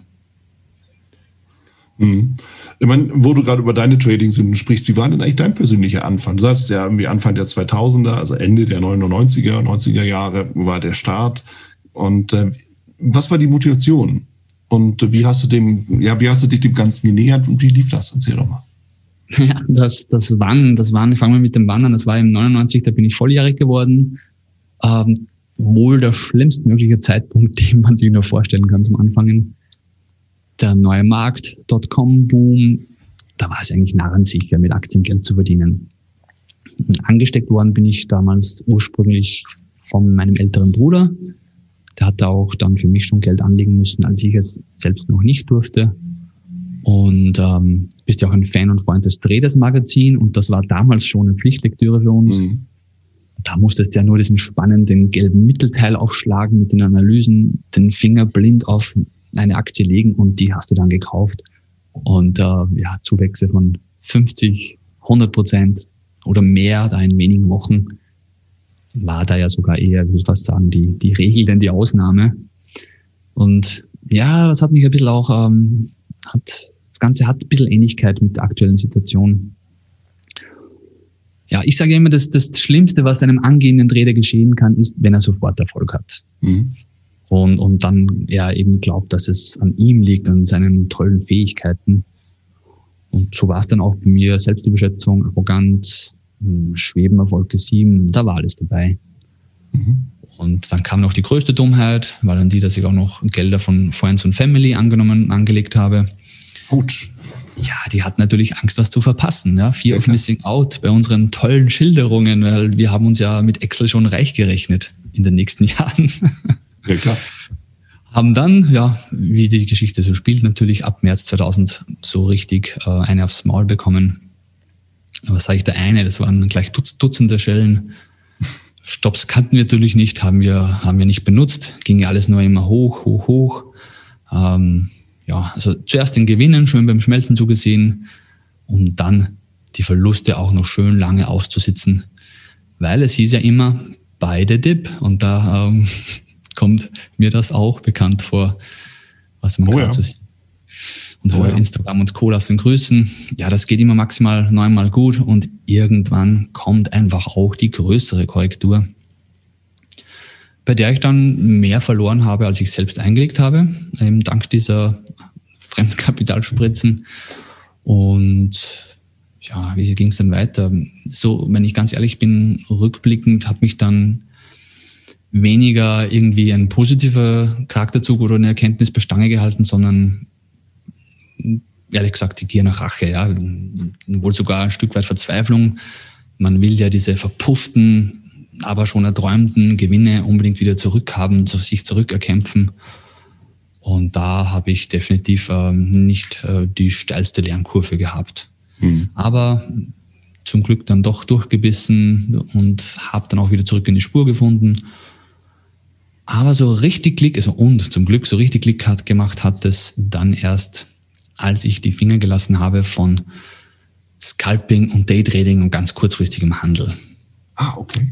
Mhm. Ich meine, wo du gerade über deine Trading-Sünden sprichst, wie war denn eigentlich dein persönlicher Anfang? Du sagst ja irgendwie Anfang der 2000er, also Ende der 99er, 90er Jahre war der Start. Und äh, was war die Motivation? Und wie hast du dem, ja, wie hast du dich dem Ganzen genähert und wie lief das? Erzähl doch mal. Ja, das, das Wann, das Wann, fangen wir mit dem Wandern, das war im 99, da bin ich volljährig geworden. Ähm, wohl der schlimmstmögliche Zeitpunkt, den man sich nur vorstellen kann zum Anfangen. Der neue Markt, Dotcom-Boom, da war es eigentlich narrensicher, mit Aktiengeld zu verdienen. Angesteckt worden bin ich damals ursprünglich von meinem älteren Bruder, der hatte auch dann für mich schon Geld anlegen müssen, als ich es selbst noch nicht durfte. Und ähm, bist ja auch ein Fan und Freund des Traders Magazin und das war damals schon eine Pflichtlektüre für uns. Mhm. Da musstest du ja nur diesen spannenden gelben Mittelteil aufschlagen mit den Analysen, den Finger blind auf eine Aktie legen und die hast du dann gekauft. Und äh, ja, Zuwächse von 50, 100 Prozent oder mehr da in wenigen Wochen war da ja sogar eher, ich würde fast sagen, die, die Regel denn die Ausnahme. Und ja, das hat mich ein bisschen auch, ähm, hat, das Ganze hat ein bisschen Ähnlichkeit mit der aktuellen Situation. Ja, ich sage immer, dass das Schlimmste, was einem angehenden Trader geschehen kann, ist, wenn er sofort Erfolg hat. Mhm. Und, und dann ja eben glaubt, dass es an ihm liegt, an seinen tollen Fähigkeiten. Und so war es dann auch bei mir. Selbstüberschätzung, Arroganz, hm, Schweben auf Wolke 7, da war alles dabei. Mhm. Und dann kam noch die größte Dummheit, war dann die, dass ich auch noch Gelder von Friends und Family angenommen, angelegt habe. Gut. Ja, die hatten natürlich Angst, was zu verpassen. Ja, Fear ja, of Missing Out bei unseren tollen Schilderungen, weil wir haben uns ja mit Excel schon reich gerechnet in den nächsten Jahren. Ja, klar. Haben dann, ja, wie die Geschichte so spielt, natürlich ab März 2000 so richtig äh, eine aufs Maul bekommen was sage ich, der eine, das waren gleich Dutz, Dutzende Schellen. Stops kannten wir natürlich nicht, haben wir, haben wir nicht benutzt, ging ja alles nur immer hoch, hoch, hoch. Ähm, ja, also zuerst den Gewinnen schön beim Schmelzen zugesehen, um dann die Verluste auch noch schön lange auszusitzen, weil es hieß ja immer beide Dip und da ähm, kommt mir das auch bekannt vor, was man oh, gerade ja. so sieht und oh, ja. Instagram und Co. lassen grüßen. Ja, das geht immer maximal neunmal gut und irgendwann kommt einfach auch die größere Korrektur, bei der ich dann mehr verloren habe, als ich selbst eingelegt habe, eben dank dieser Fremdkapitalspritzen. Und ja, wie ging es dann weiter? So, wenn ich ganz ehrlich bin, rückblickend hat mich dann weniger irgendwie ein positiver Charakterzug oder eine Erkenntnis bestange gehalten, sondern ehrlich gesagt die Gier nach Rache, ja, wohl sogar ein Stück weit Verzweiflung. Man will ja diese verpufften, aber schon erträumten Gewinne unbedingt wieder zurückhaben, sich zurückerkämpfen. Und da habe ich definitiv ähm, nicht äh, die steilste Lernkurve gehabt. Mhm. Aber zum Glück dann doch durchgebissen und habe dann auch wieder zurück in die Spur gefunden. Aber so richtig Klick, also und zum Glück so richtig Klick hat gemacht hat es dann erst als ich die Finger gelassen habe von Scalping und Daytrading und ganz kurzfristigem Handel. Ah, okay.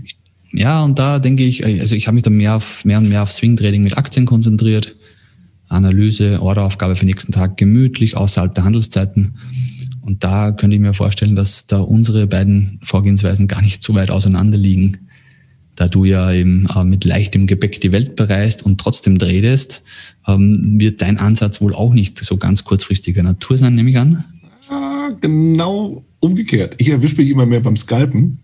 Ja, und da denke ich, also ich habe mich dann mehr, auf, mehr und mehr auf Swing-Trading mit Aktien konzentriert. Analyse, Orderaufgabe für den nächsten Tag gemütlich außerhalb der Handelszeiten. Und da könnte ich mir vorstellen, dass da unsere beiden Vorgehensweisen gar nicht so weit auseinander liegen da du ja eben äh, mit leichtem Gepäck die Welt bereist und trotzdem tradest, ähm, wird dein Ansatz wohl auch nicht so ganz kurzfristiger Natur sein, nehme ich an. Ah, genau umgekehrt. Ich erwische mich immer mehr beim Scalpen.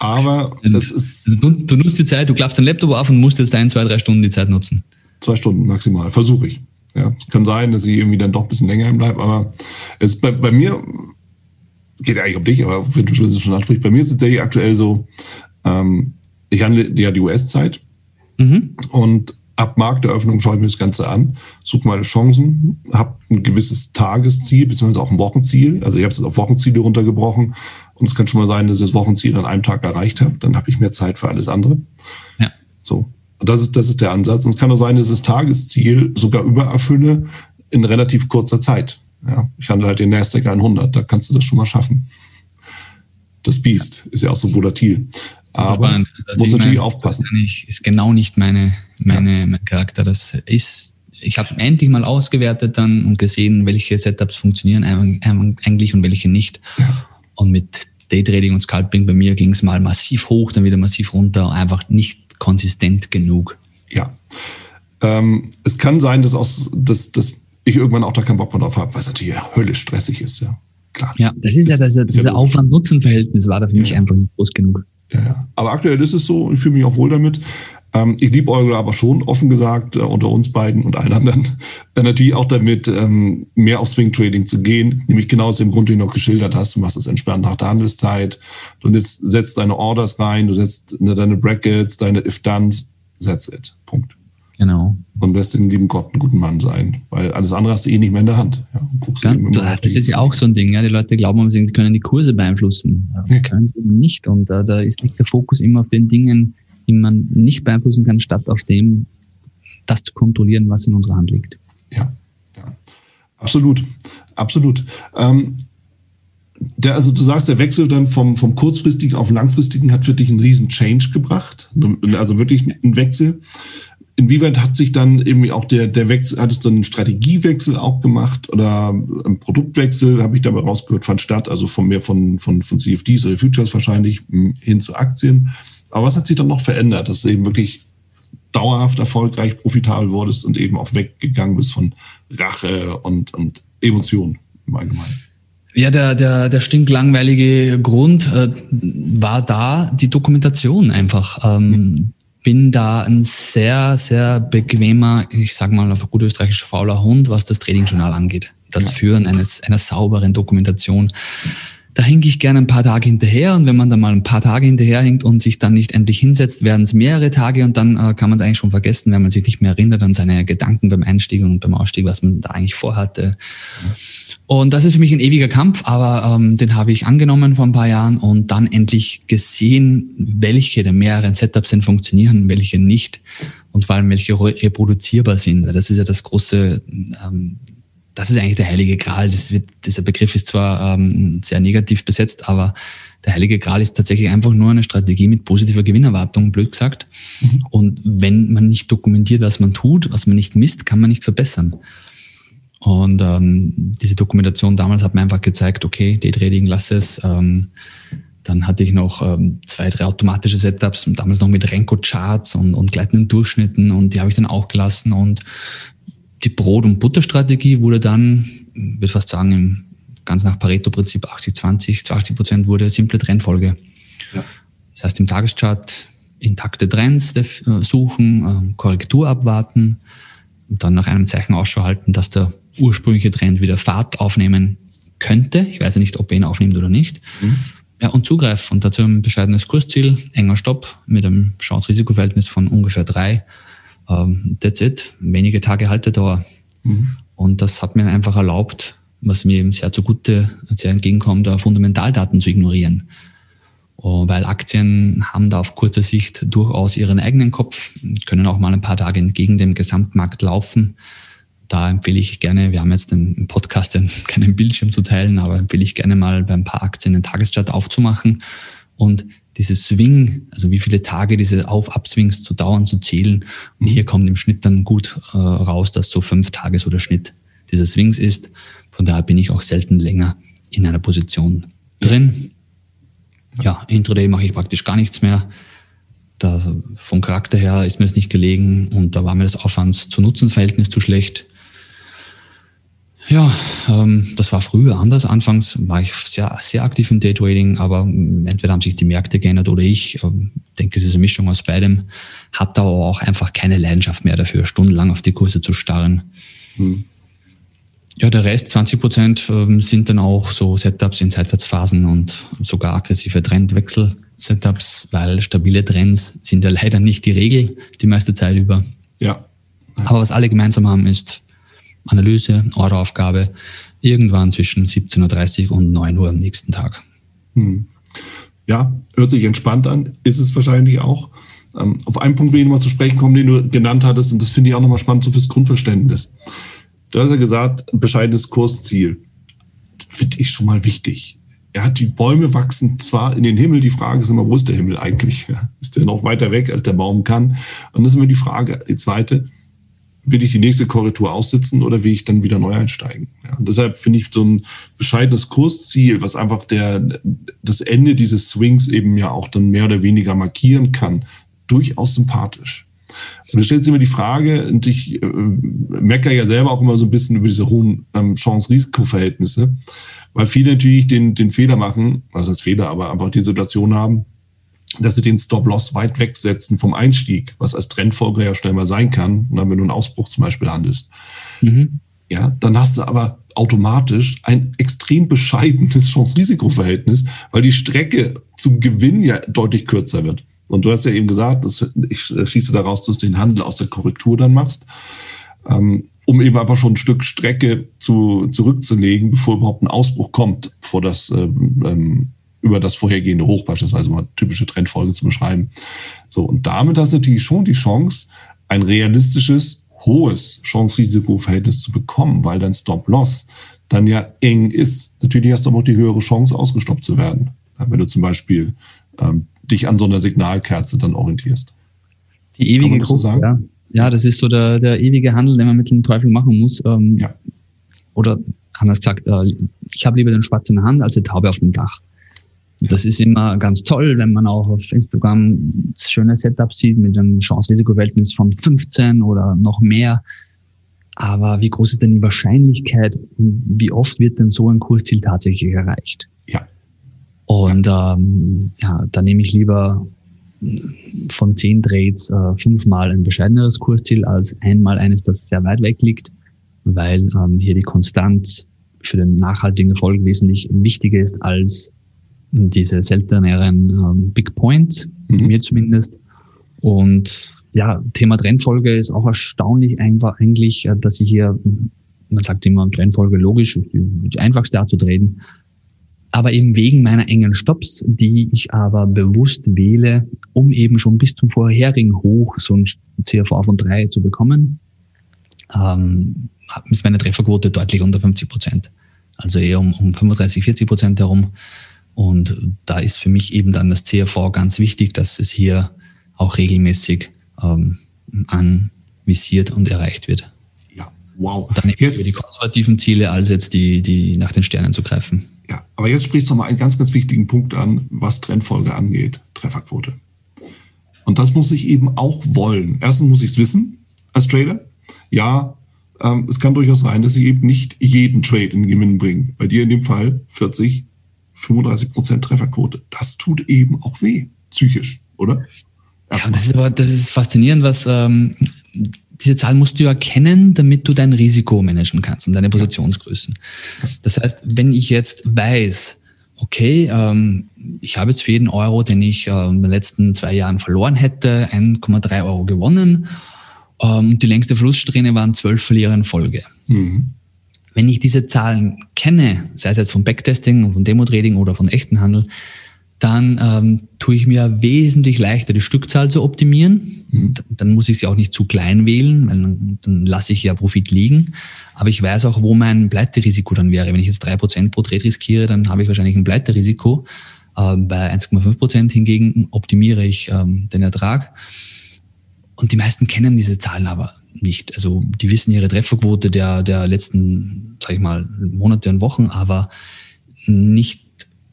Aber das ist. Du, du, nutzt die Zeit, du klappst dein Laptop auf und musst jetzt ein, zwei, drei Stunden die Zeit nutzen. Zwei Stunden maximal, versuche ich. Ja, kann sein, dass ich irgendwie dann doch ein bisschen länger bleibe, aber es bei, bei mir geht eigentlich um dich, aber wenn du schon ansprichst, bei mir ist es tatsächlich aktuell so, ähm, ich handle ja die US-Zeit mhm. und ab Markteröffnung schaue ich mir das Ganze an, suche meine Chancen, habe ein gewisses Tagesziel, beziehungsweise auch ein Wochenziel. Also ich habe es auf Wochenziele runtergebrochen und es kann schon mal sein, dass ich das Wochenziel an einem Tag erreicht habe. Dann habe ich mehr Zeit für alles andere. Ja. So. Und das ist, das ist der Ansatz. Und es kann auch sein, dass ich das Tagesziel sogar übererfülle in relativ kurzer Zeit. Ja, ich handle halt den Nasdaq 100, da kannst du das schon mal schaffen. Das Biest ist ja auch so volatil. Aber also muss natürlich meine, aufpassen. Das nicht, ist genau nicht meine, meine, ja. mein Charakter. Das ist, ich habe endlich mal ausgewertet dann und gesehen, welche Setups funktionieren eigentlich und welche nicht. Ja. Und mit Daytrading und Scalping bei mir ging es mal massiv hoch, dann wieder massiv runter, einfach nicht konsistent genug. Ja. Ähm, es kann sein, dass, aus, dass, dass ich irgendwann auch da keinen Bock mehr drauf habe, was natürlich höllisch stressig ist. Ja, klar. Ja, das ist ja das, das ja Aufwand-Nutzen-Verhältnis war da für mich einfach nicht groß genug. Ja, aber aktuell ist es so und ich fühle mich auch wohl damit. Ähm, ich liebe Euro aber schon, offen gesagt, äh, unter uns beiden und allen anderen, äh, natürlich auch damit, ähm, mehr auf Swing Trading zu gehen. Nämlich genau aus dem Grund, den du noch geschildert hast. Du machst es entspannt nach der Handelszeit. Du setzt, setzt deine Orders rein, du setzt ne, deine Brackets, deine If-Duns, that's it. Punkt. Genau. Und lässt den lieben Gott einen guten Mann sein, weil alles andere hast du eh nicht mehr in der Hand. Ja, ja, das ist ja auch so ein Ding. Ja. Die Leute glauben, sie können die Kurse beeinflussen. Ja. Können sie nicht. Und uh, da ist, liegt der Fokus immer auf den Dingen, die man nicht beeinflussen kann, statt auf dem, das zu kontrollieren, was in unserer Hand liegt. Ja, ja. absolut. Absolut. Ähm, der, also du sagst, der Wechsel dann vom, vom kurzfristigen auf langfristigen hat für dich einen riesen Change gebracht. Also wirklich einen Wechsel inwieweit hat sich dann irgendwie auch der, der Wechsel, hat es dann einen Strategiewechsel auch gemacht oder ein Produktwechsel, habe ich dabei rausgehört, fand statt, also von mehr von, von, von CFDs oder Futures wahrscheinlich hm, hin zu Aktien. Aber was hat sich dann noch verändert, dass du eben wirklich dauerhaft erfolgreich profitabel wurdest und eben auch weggegangen bist von Rache und, und Emotionen im Allgemeinen? Ja, der, der, der stinklangweilige Grund äh, war da die Dokumentation einfach. Ähm, mhm bin da ein sehr, sehr bequemer, ich sage mal auf gut österreichisch fauler Hund, was das Tradingjournal angeht. Das ja. Führen eines, einer sauberen Dokumentation. Da hinke ich gerne ein paar Tage hinterher und wenn man da mal ein paar Tage hinterherhinkt und sich dann nicht endlich hinsetzt, werden es mehrere Tage und dann äh, kann man es eigentlich schon vergessen, wenn man sich nicht mehr erinnert an seine Gedanken beim Einstieg und beim Ausstieg, was man da eigentlich vorhatte. Und das ist für mich ein ewiger Kampf, aber ähm, den habe ich angenommen vor ein paar Jahren und dann endlich gesehen, welche der mehreren Setups denn funktionieren, welche nicht und vor allem welche reproduzierbar sind. Das ist ja das große, ähm, das ist eigentlich der heilige Gral. Wird, dieser Begriff ist zwar ähm, sehr negativ besetzt, aber der heilige Gral ist tatsächlich einfach nur eine Strategie mit positiver Gewinnerwartung, blöd gesagt. Mhm. Und wenn man nicht dokumentiert, was man tut, was man nicht misst, kann man nicht verbessern. Und ähm, diese Dokumentation damals hat mir einfach gezeigt, okay, Daytrading, lass es. Ähm, dann hatte ich noch ähm, zwei, drei automatische Setups, damals noch mit Renko-Charts und, und gleitenden Durchschnitten und die habe ich dann auch gelassen. Und die Brot- und Butterstrategie wurde dann, ich würde fast sagen, im, ganz nach Pareto-Prinzip 80-20, zu 80 Prozent wurde simple Trendfolge. Ja. Das heißt, im Tageschart intakte Trends äh, suchen, äh, Korrektur abwarten und dann nach einem Zeichen Ausschau halten, dass der ursprüngliche Trend wieder Fahrt aufnehmen könnte. Ich weiß ja nicht, ob er ihn aufnimmt oder nicht. Mhm. Ja, und Zugreif. Und dazu ein bescheidenes Kursziel, enger Stopp mit einem Chance-Risiko-Verhältnis von ungefähr drei. Ähm, that's it. Wenige Tage Haltedauer. Mhm. Und das hat mir einfach erlaubt, was mir eben sehr zugute, sehr entgegenkommt, da Fundamentaldaten zu ignorieren. Und weil Aktien haben da auf kurzer Sicht durchaus ihren eigenen Kopf, können auch mal ein paar Tage entgegen dem Gesamtmarkt laufen da empfehle ich gerne, wir haben jetzt im Podcast keinen Bildschirm zu teilen, aber empfehle ich gerne mal bei ein paar Aktien den Tageschart aufzumachen und dieses Swing, also wie viele Tage diese Auf-Up-Swings zu dauern, zu zählen. Und hier kommt im Schnitt dann gut äh, raus, dass so fünf Tage so der Schnitt dieser Swings ist. Von daher bin ich auch selten länger in einer Position drin. Ja, Intraday mache ich praktisch gar nichts mehr. Da, vom Charakter her ist mir das nicht gelegen und da war mir das Aufwands zu Nutzenverhältnis zu schlecht. Ja, ähm, das war früher anders. Anfangs war ich sehr, sehr aktiv im Daytrading, aber entweder haben sich die Märkte geändert oder ich. Ähm, denke, es ist eine Mischung aus beidem. Hab da aber auch einfach keine Leidenschaft mehr dafür, stundenlang auf die Kurse zu starren. Hm. Ja, der Rest, 20 Prozent, ähm, sind dann auch so Setups in Seitwärtsphasen und sogar aggressive Trendwechsel-Setups, weil stabile Trends sind ja leider nicht die Regel die meiste Zeit über. Ja. Aber was alle gemeinsam haben, ist Analyse, Order-Aufgabe, irgendwann zwischen 17.30 Uhr und 9 Uhr am nächsten Tag. Hm. Ja, hört sich entspannt an, ist es wahrscheinlich auch. Ähm, auf einen Punkt will ich nochmal zu sprechen kommen, den du genannt hattest, und das finde ich auch nochmal spannend so fürs Grundverständnis. Du hast ja gesagt, bescheidenes Kursziel. Finde ich schon mal wichtig. Ja, die Bäume wachsen zwar in den Himmel, die Frage ist immer, wo ist der Himmel eigentlich? Ist der noch weiter weg, als der Baum kann? Und das ist immer die Frage, die zweite, will ich die nächste Korrektur aussitzen oder will ich dann wieder neu einsteigen? Ja, deshalb finde ich so ein bescheidenes Kursziel, was einfach der, das Ende dieses Swings eben ja auch dann mehr oder weniger markieren kann, durchaus sympathisch. Und da stellt sich immer die Frage, und ich äh, meckere ja selber auch immer so ein bisschen über diese hohen ähm, Chance-Risiko-Verhältnisse, weil viele natürlich den, den Fehler machen, was heißt Fehler, aber einfach die Situation haben, dass sie den Stop-Loss weit wegsetzen vom Einstieg, was als Trendfolger ja schnell mal sein kann, wenn du einen Ausbruch zum Beispiel handelst. Mhm. Ja, dann hast du aber automatisch ein extrem bescheidenes Chance-Risiko-Verhältnis, weil die Strecke zum Gewinn ja deutlich kürzer wird. Und du hast ja eben gesagt, dass ich schließe daraus, dass du den Handel aus der Korrektur dann machst, ähm, um eben einfach schon ein Stück Strecke zu, zurückzulegen, bevor überhaupt ein Ausbruch kommt, bevor das ähm, ähm, über das vorhergehende Hoch beispielsweise mal typische Trendfolge zu beschreiben. So, und damit hast du natürlich schon die Chance, ein realistisches, hohes Chance-Risiko-Verhältnis zu bekommen, weil dein Stop-Loss dann ja eng ist. Natürlich hast du aber auch die höhere Chance, ausgestoppt zu werden. Wenn du zum Beispiel ähm, dich an so einer Signalkerze dann orientierst. Die ewige Gruppe, so ja. ja, das ist so der, der ewige Handel, den man mit dem Teufel machen muss. Ähm, ja. Oder anders gesagt, äh, ich habe lieber den Spatz in der Hand als die Taube auf dem Dach. Das ist immer ganz toll, wenn man auch auf Instagram schöne Setups sieht mit einem Chance-Risiko-Verhältnis von 15 oder noch mehr. Aber wie groß ist denn die Wahrscheinlichkeit, wie oft wird denn so ein Kursziel tatsächlich erreicht? Ja. Und ähm, ja, da nehme ich lieber von zehn Trades äh, fünfmal ein bescheideneres Kursziel als einmal eines, das sehr weit weg liegt, weil ähm, hier die Konstanz für den nachhaltigen Erfolg wesentlich wichtiger ist als diese selteneren ähm, Big Points, mhm. mir zumindest. Und ja, Thema Trendfolge ist auch erstaunlich einfach eigentlich, äh, dass ich hier, man sagt immer Trendfolge logisch, die, einfachste Art zu treten, aber eben wegen meiner engen Stops, die ich aber bewusst wähle, um eben schon bis zum vorherigen Hoch so ein CRV von drei zu bekommen, ähm, ist meine Trefferquote deutlich unter 50 Prozent. Also eher um, um 35, 40 Prozent herum. Und da ist für mich eben dann das CRV ganz wichtig, dass es hier auch regelmäßig ähm, anvisiert und erreicht wird. Ja, wow. Und dann eben jetzt, die konservativen Ziele, als jetzt die, die nach den Sternen zu greifen. Ja, aber jetzt sprichst du mal einen ganz, ganz wichtigen Punkt an, was Trendfolge angeht, Trefferquote. Und das muss ich eben auch wollen. Erstens muss ich es wissen als Trader. Ja, ähm, es kann durchaus sein, dass ich eben nicht jeden Trade in den Gewinn bringe. Bei dir in dem Fall 40, 35 Prozent Trefferquote. Das tut eben auch weh, psychisch, oder? Ja, das ist aber das ist faszinierend, was ähm, diese Zahl musst du erkennen, damit du dein Risiko managen kannst und deine Positionsgrößen. Das heißt, wenn ich jetzt weiß, okay, ähm, ich habe jetzt für jeden Euro, den ich äh, in den letzten zwei Jahren verloren hätte, 1,3 Euro gewonnen. Ähm, die längste Flusssträhne waren zwölf Verlierer in Folge. Mhm. Wenn ich diese Zahlen kenne, sei es jetzt vom Backtesting, von Demo-Trading oder von echten Handel, dann ähm, tue ich mir wesentlich leichter, die Stückzahl zu optimieren. Mhm. Dann muss ich sie auch nicht zu klein wählen, weil dann, dann lasse ich ja Profit liegen. Aber ich weiß auch, wo mein Pleiterisiko dann wäre. Wenn ich jetzt drei Prozent pro Trade riskiere, dann habe ich wahrscheinlich ein Pleiterisiko. Äh, bei 1,5 Prozent hingegen optimiere ich ähm, den Ertrag. Und die meisten kennen diese Zahlen aber nicht. Also die wissen ihre Trefferquote der, der letzten, sag ich mal, Monate und Wochen, aber nicht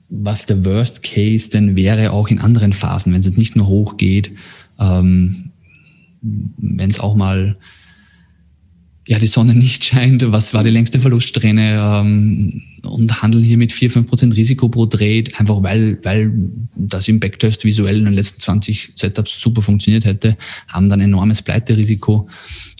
was der Worst Case denn wäre, auch in anderen Phasen, wenn es jetzt nicht nur hoch geht, ähm, wenn es auch mal ja, die Sonne nicht scheint, was war die längste Verluststrähne ähm, und handeln hier mit 4-5% Risiko pro Trade, einfach weil, weil das im Backtest visuell in den letzten 20 Setups super funktioniert hätte, haben dann enormes Pleiterisiko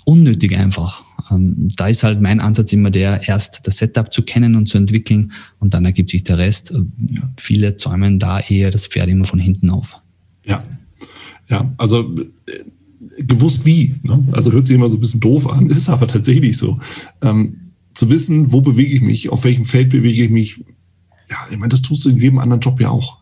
unnötig einfach. Ähm, da ist halt mein Ansatz immer der, erst das Setup zu kennen und zu entwickeln und dann ergibt sich der Rest. Ja. Viele zäumen da eher das Pferd immer von hinten auf. Ja, ja, also äh, gewusst wie. Ne? Also hört sich immer so ein bisschen doof an, ist aber tatsächlich so. Ähm, zu wissen, wo bewege ich mich, auf welchem Feld bewege ich mich, ja, ich meine, das tust du in jedem anderen Job ja auch.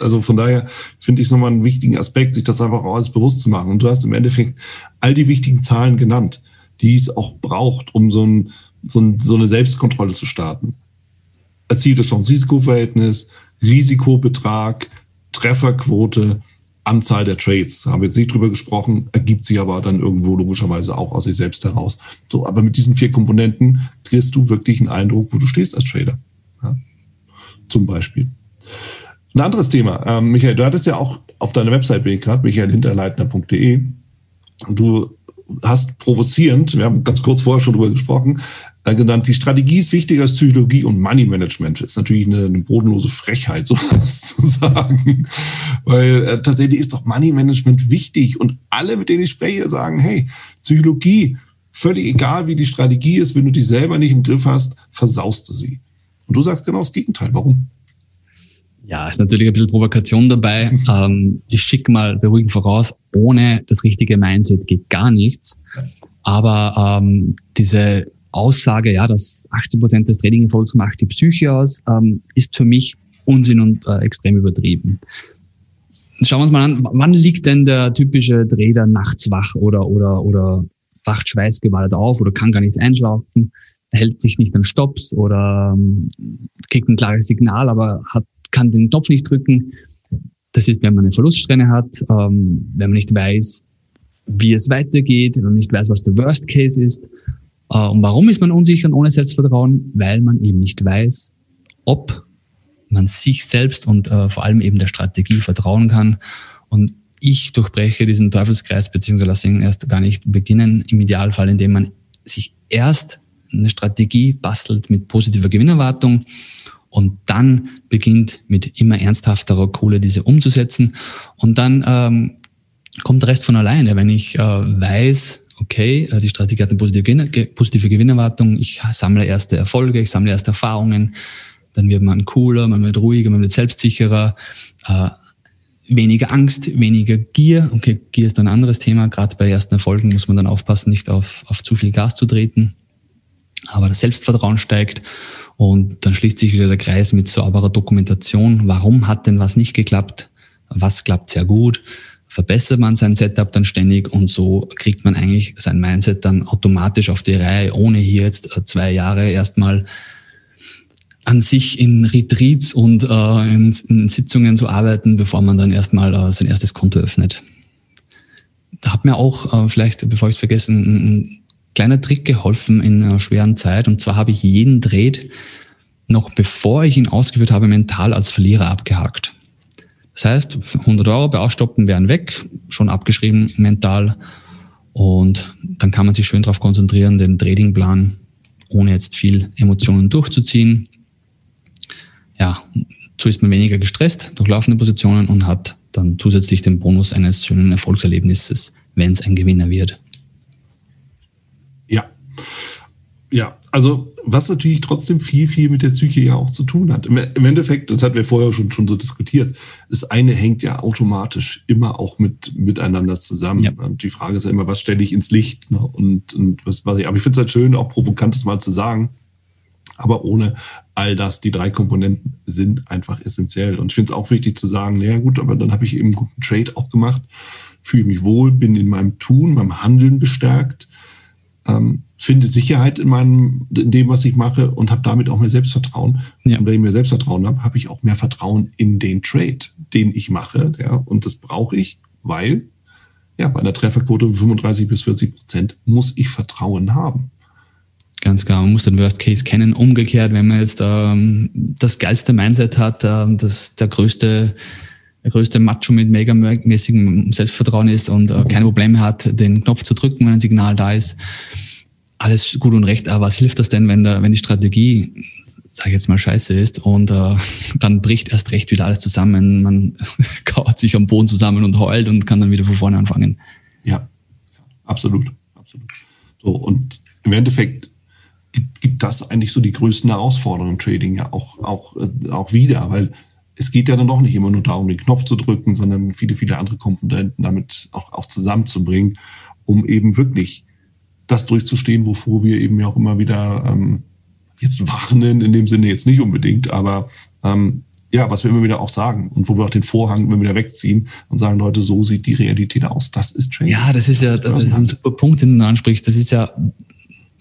Also von daher finde ich es nochmal einen wichtigen Aspekt, sich das einfach auch alles bewusst zu machen. Und du hast im Endeffekt all die wichtigen Zahlen genannt, die es auch braucht, um so, ein, so, ein, so eine Selbstkontrolle zu starten. Erzieltes Chance-Risikoverhältnis, Risikobetrag, Trefferquote, Anzahl der Trades. Haben wir jetzt nicht drüber gesprochen, ergibt sich aber dann irgendwo logischerweise auch aus sich selbst heraus. So, aber mit diesen vier Komponenten kriegst du wirklich einen Eindruck, wo du stehst als Trader. Ja? Zum Beispiel. Ein anderes Thema. Ähm, Michael, du hattest ja auch auf deiner Website, bin ich gerade, michaelhinterleitner.de, du hast provozierend, wir haben ganz kurz vorher schon drüber gesprochen, äh, genannt, die Strategie ist wichtiger als Psychologie und Money Management. Ist natürlich eine, eine bodenlose Frechheit, sowas zu sagen. Weil äh, tatsächlich ist doch Money Management wichtig und alle, mit denen ich spreche, sagen, hey, Psychologie, völlig egal, wie die Strategie ist, wenn du die selber nicht im Griff hast, versaust du sie. Und du sagst genau das Gegenteil. Warum? Ja, ist natürlich ein bisschen Provokation dabei. ähm, ich schicke mal beruhigend voraus, ohne das richtige Mindset geht gar nichts. Aber ähm, diese Aussage, ja, dass 80 Prozent des Trading-Erfolgs macht die Psyche aus, ähm, ist für mich Unsinn und äh, extrem übertrieben. Schauen wir uns mal an, wann liegt denn der typische Trader nachts wach oder, oder, oder wacht schweißgebadet auf oder kann gar nicht einschlafen, hält sich nicht an Stops oder ähm, kriegt ein klares Signal, aber hat, kann den Knopf nicht drücken. Das ist, wenn man eine Verluststrähne hat, ähm, wenn man nicht weiß, wie es weitergeht, wenn man nicht weiß, was der Worst Case ist äh, und warum ist man unsicher und ohne Selbstvertrauen? Weil man eben nicht weiß, ob man sich selbst und äh, vor allem eben der Strategie vertrauen kann. Und ich durchbreche diesen Teufelskreis, beziehungsweise lasse ihn erst gar nicht beginnen, im Idealfall, indem man sich erst eine Strategie bastelt mit positiver Gewinnerwartung und dann beginnt mit immer ernsthafterer Kohle diese umzusetzen. Und dann ähm, kommt der Rest von alleine, wenn ich äh, weiß, okay, äh, die Strategie hat eine positive, positive Gewinnerwartung, ich sammle erste Erfolge, ich sammle erste Erfahrungen, dann wird man cooler, man wird ruhiger, man wird selbstsicherer, äh, weniger Angst, weniger Gier. Okay, Gier ist ein anderes Thema. Gerade bei ersten Erfolgen muss man dann aufpassen, nicht auf, auf zu viel Gas zu treten. Aber das Selbstvertrauen steigt und dann schließt sich wieder der Kreis mit sauberer Dokumentation. Warum hat denn was nicht geklappt? Was klappt sehr gut? verbessert man sein Setup dann ständig und so kriegt man eigentlich sein Mindset dann automatisch auf die Reihe, ohne hier jetzt äh, zwei Jahre erstmal an sich in Retreats und äh, in, in, Sitzungen zu arbeiten, bevor man dann erstmal äh, sein erstes Konto öffnet. Da hat mir auch, äh, vielleicht bevor ich es vergesse, ein, ein, kleiner Trick geholfen in einer schweren Zeit. Und zwar habe ich jeden Trade noch bevor ich ihn ausgeführt habe, mental als Verlierer abgehakt. Das heißt, 100 Euro bei Ausstoppen wären weg, schon abgeschrieben mental. Und dann kann man sich schön darauf konzentrieren, den Tradingplan ohne jetzt viel Emotionen durchzuziehen. Ja, so ist man weniger gestresst durch laufende Positionen und hat dann zusätzlich den Bonus eines schönen Erfolgserlebnisses, wenn es ein Gewinner wird. Ja, also was natürlich trotzdem viel, viel mit der Psyche ja auch zu tun hat. Im, Endeffekt, das hatten wir vorher schon, schon so diskutiert, das eine hängt ja automatisch immer auch mit miteinander zusammen. Ja. Und die Frage ist ja immer, was stelle ich ins Licht? Ne? Und, und was, was ich, aber ich finde es halt schön, auch provokantes mal zu sagen. Aber ohne all das, die drei Komponenten sind einfach essentiell. Und ich finde es auch wichtig zu sagen, naja gut, aber dann habe ich eben einen guten Trade auch gemacht, fühle mich wohl, bin in meinem Tun, meinem Handeln bestärkt ähm, finde Sicherheit in meinem, in dem, was ich mache und habe damit auch mehr Selbstvertrauen. Ja. Und wenn ich mehr Selbstvertrauen habe, habe ich auch mehr Vertrauen in den Trade, den ich mache. Ja, und das brauche ich, weil ja, bei einer Trefferquote von 35 bis 40 Prozent muss ich Vertrauen haben. Ganz klar, man muss den Worst Case kennen. Umgekehrt, wenn man jetzt ähm, das geilste Mindset hat, ähm, das der größte der größte Macho mit megamäßigem Selbstvertrauen ist und äh, keine Probleme hat, den Knopf zu drücken, wenn ein Signal da ist. Alles gut und recht, aber was hilft das denn, wenn, der, wenn die Strategie, sage ich jetzt mal, scheiße ist und äh, dann bricht erst recht wieder alles zusammen. Man kauert sich am Boden zusammen und heult und kann dann wieder von vorne anfangen. Ja, absolut. absolut. So, und im Endeffekt gibt, gibt das eigentlich so die größten Herausforderungen im Trading ja auch, auch, äh, auch wieder, weil es geht ja dann doch nicht immer nur darum, den Knopf zu drücken, sondern viele, viele andere Komponenten damit auch, auch zusammenzubringen, um eben wirklich das durchzustehen, wovor wir eben ja auch immer wieder ähm, jetzt warnen, in dem Sinne jetzt nicht unbedingt, aber ähm, ja, was wir immer wieder auch sagen und wo wir auch den Vorhang immer wieder wegziehen und sagen, Leute, so sieht die Realität aus. Das ist Trading. Ja, das ist das ja ist das ist ein super Punkt, den du ansprichst. Das ist ja,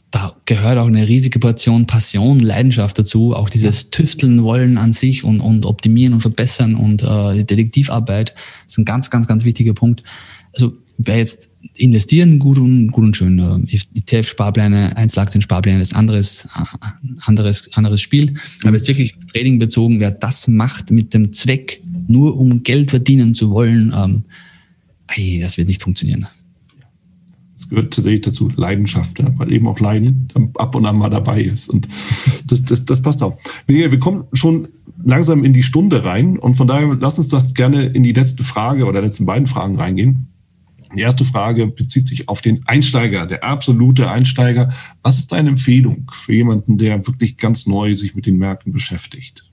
da gehört auch eine riesige Portion Passion, Leidenschaft dazu, auch dieses Tüfteln wollen an sich und, und optimieren und verbessern und äh, Detektivarbeit ist ein ganz, ganz, ganz wichtiger Punkt. Also wer jetzt investieren, gut und, gut und schön. ETF-Sparpläne, Einzelaktien-Sparpläne ist anderes, anderes, anderes Spiel. Aber jetzt wirklich Trading bezogen, wer das macht mit dem Zweck, nur um Geld verdienen zu wollen, ähm, ey, das wird nicht funktionieren. Das gehört tatsächlich dazu, Leidenschaft, ja, weil eben auch Leiden ab und an mal dabei ist. Und das, das, das passt auch. Wir kommen schon langsam in die Stunde rein und von daher lass uns doch gerne in die letzte Frage oder letzten beiden Fragen reingehen. Die erste Frage bezieht sich auf den Einsteiger, der absolute Einsteiger. Was ist deine Empfehlung für jemanden, der wirklich ganz neu sich mit den Märkten beschäftigt?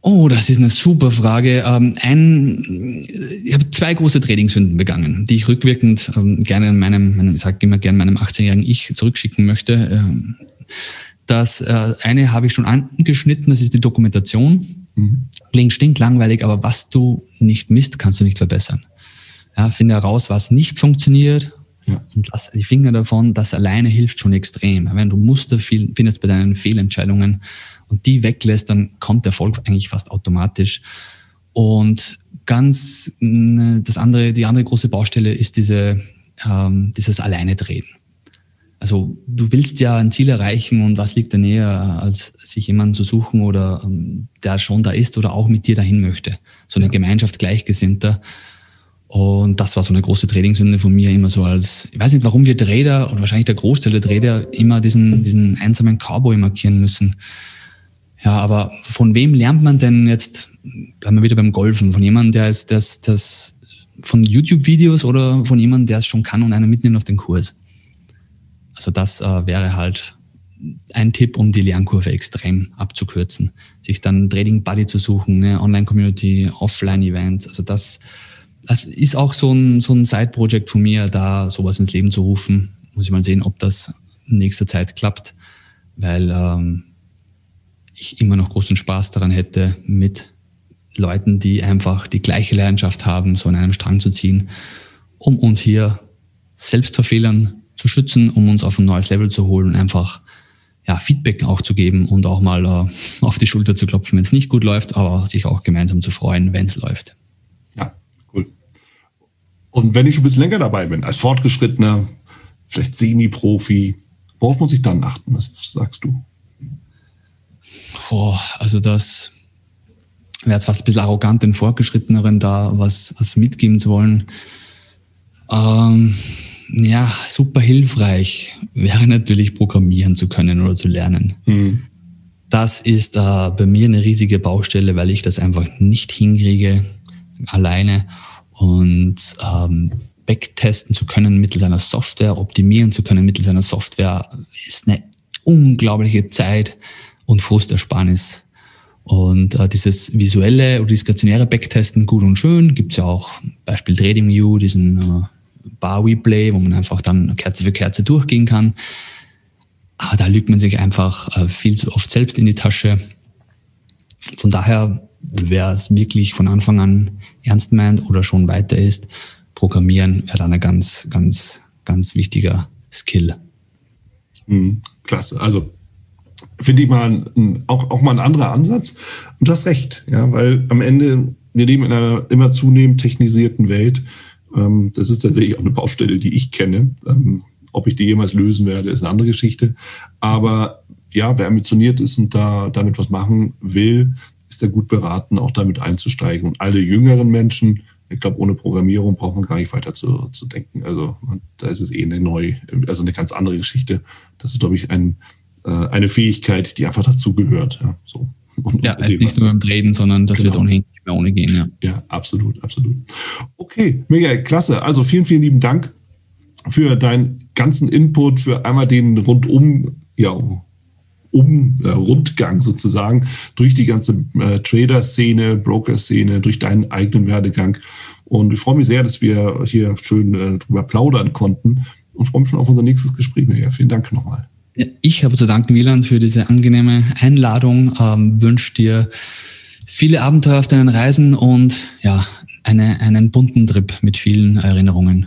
Oh, das ist eine super Frage. Ähm, ein, ich habe zwei große Trading-Sünden begangen, die ich rückwirkend ähm, gerne in meinem, ich sage immer gerne meinem 18-jährigen Ich zurückschicken möchte. Ähm, das äh, eine habe ich schon angeschnitten, das ist die Dokumentation. Mhm. Klingt stinklangweilig, aber was du nicht misst, kannst du nicht verbessern. Ja, finde heraus, was nicht funktioniert ja. und lass die Finger davon. Das alleine hilft schon extrem. Wenn du Muster findest bei deinen Fehlentscheidungen und die weglässt, dann kommt der Erfolg eigentlich fast automatisch. Und ganz das andere, die andere große Baustelle ist diese, ähm, dieses Alleine drehen. Also du willst ja ein Ziel erreichen und was liegt da näher, als sich jemanden zu suchen oder ähm, der schon da ist oder auch mit dir dahin möchte. So eine Gemeinschaft Gleichgesinnter. Und das war so eine große Trainingssünde von mir, immer so als, ich weiß nicht, warum wir Trader und wahrscheinlich der Großteil der Trader immer diesen, diesen einsamen Cowboy markieren müssen. Ja, aber von wem lernt man denn jetzt, bleiben wir wieder beim Golfen, von jemandem, der ist, das, das, von YouTube-Videos oder von jemandem, der es schon kann und einen mitnimmt auf den Kurs? Also das äh, wäre halt ein Tipp, um die Lernkurve extrem abzukürzen. Sich dann Trading Buddy zu suchen, eine Online-Community, Offline-Events, also das, das ist auch so ein, so ein Side-Project von mir, da sowas ins Leben zu rufen. Muss ich mal sehen, ob das in nächster Zeit klappt, weil ähm, ich immer noch großen Spaß daran hätte, mit Leuten, die einfach die gleiche Leidenschaft haben, so an einem Strang zu ziehen, um uns hier selbst vor Fehlern zu schützen, um uns auf ein neues Level zu holen einfach ja, Feedback auch zu geben und auch mal äh, auf die Schulter zu klopfen, wenn es nicht gut läuft, aber sich auch gemeinsam zu freuen, wenn es läuft. Und wenn ich schon ein bisschen länger dabei bin, als Fortgeschrittener, vielleicht Semi-Profi, worauf muss ich dann achten? Was sagst du? Boah, also das wäre jetzt fast ein bisschen arrogant, den Fortgeschritteneren da was, was mitgeben zu wollen. Ähm, ja, super hilfreich wäre natürlich programmieren zu können oder zu lernen. Mhm. Das ist äh, bei mir eine riesige Baustelle, weil ich das einfach nicht hinkriege alleine und ähm, backtesten zu können mittels einer Software, optimieren zu können mittels einer Software, ist eine unglaubliche Zeit und Frustersparnis. Und äh, dieses visuelle oder diskretionäre Backtesten, gut und schön, gibt's ja auch Beispiel TradingView, diesen äh, Bar Replay, wo man einfach dann Kerze für Kerze durchgehen kann. Aber da lügt man sich einfach äh, viel zu oft selbst in die Tasche. Von daher wer es wirklich von Anfang an ernst meint oder schon weiter ist, Programmieren wäre dann ein ganz, ganz, ganz wichtiger Skill. Mhm, klasse. Also finde ich mal ein, auch, auch mal ein anderer Ansatz. Und du hast recht, ja, weil am Ende, wir leben in einer immer zunehmend technisierten Welt. Ähm, das ist tatsächlich auch eine Baustelle, die ich kenne. Ähm, ob ich die jemals lösen werde, ist eine andere Geschichte. Aber ja, wer ambitioniert ist und da damit was machen will, ist er gut beraten, auch damit einzusteigen. Und alle jüngeren Menschen, ich glaube, ohne Programmierung braucht man gar nicht weiter zu, zu denken. Also da ist es eh eine neue, also eine ganz andere Geschichte. Das ist, glaube ich, ein, äh, eine Fähigkeit, die einfach dazugehört. Ja, so. Und, ja, es ist nicht nur beim Treten, sondern das genau. wird ohnehin nicht mehr ohne gehen. Ja. ja, absolut, absolut. Okay, mega, klasse. Also vielen, vielen lieben Dank für deinen ganzen Input, für einmal den rundum, ja, um äh, Rundgang sozusagen durch die ganze äh, Trader-Szene, Broker-Szene, durch deinen eigenen Werdegang. Und ich freue mich sehr, dass wir hier schön äh, drüber plaudern konnten und freue mich schon auf unser nächstes Gespräch. Mehr. Vielen Dank nochmal. Ich habe zu danken, Wieland, für diese angenehme Einladung. Ähm, wünsche dir viele Abenteuer auf deinen Reisen und ja, eine, einen bunten Trip mit vielen Erinnerungen.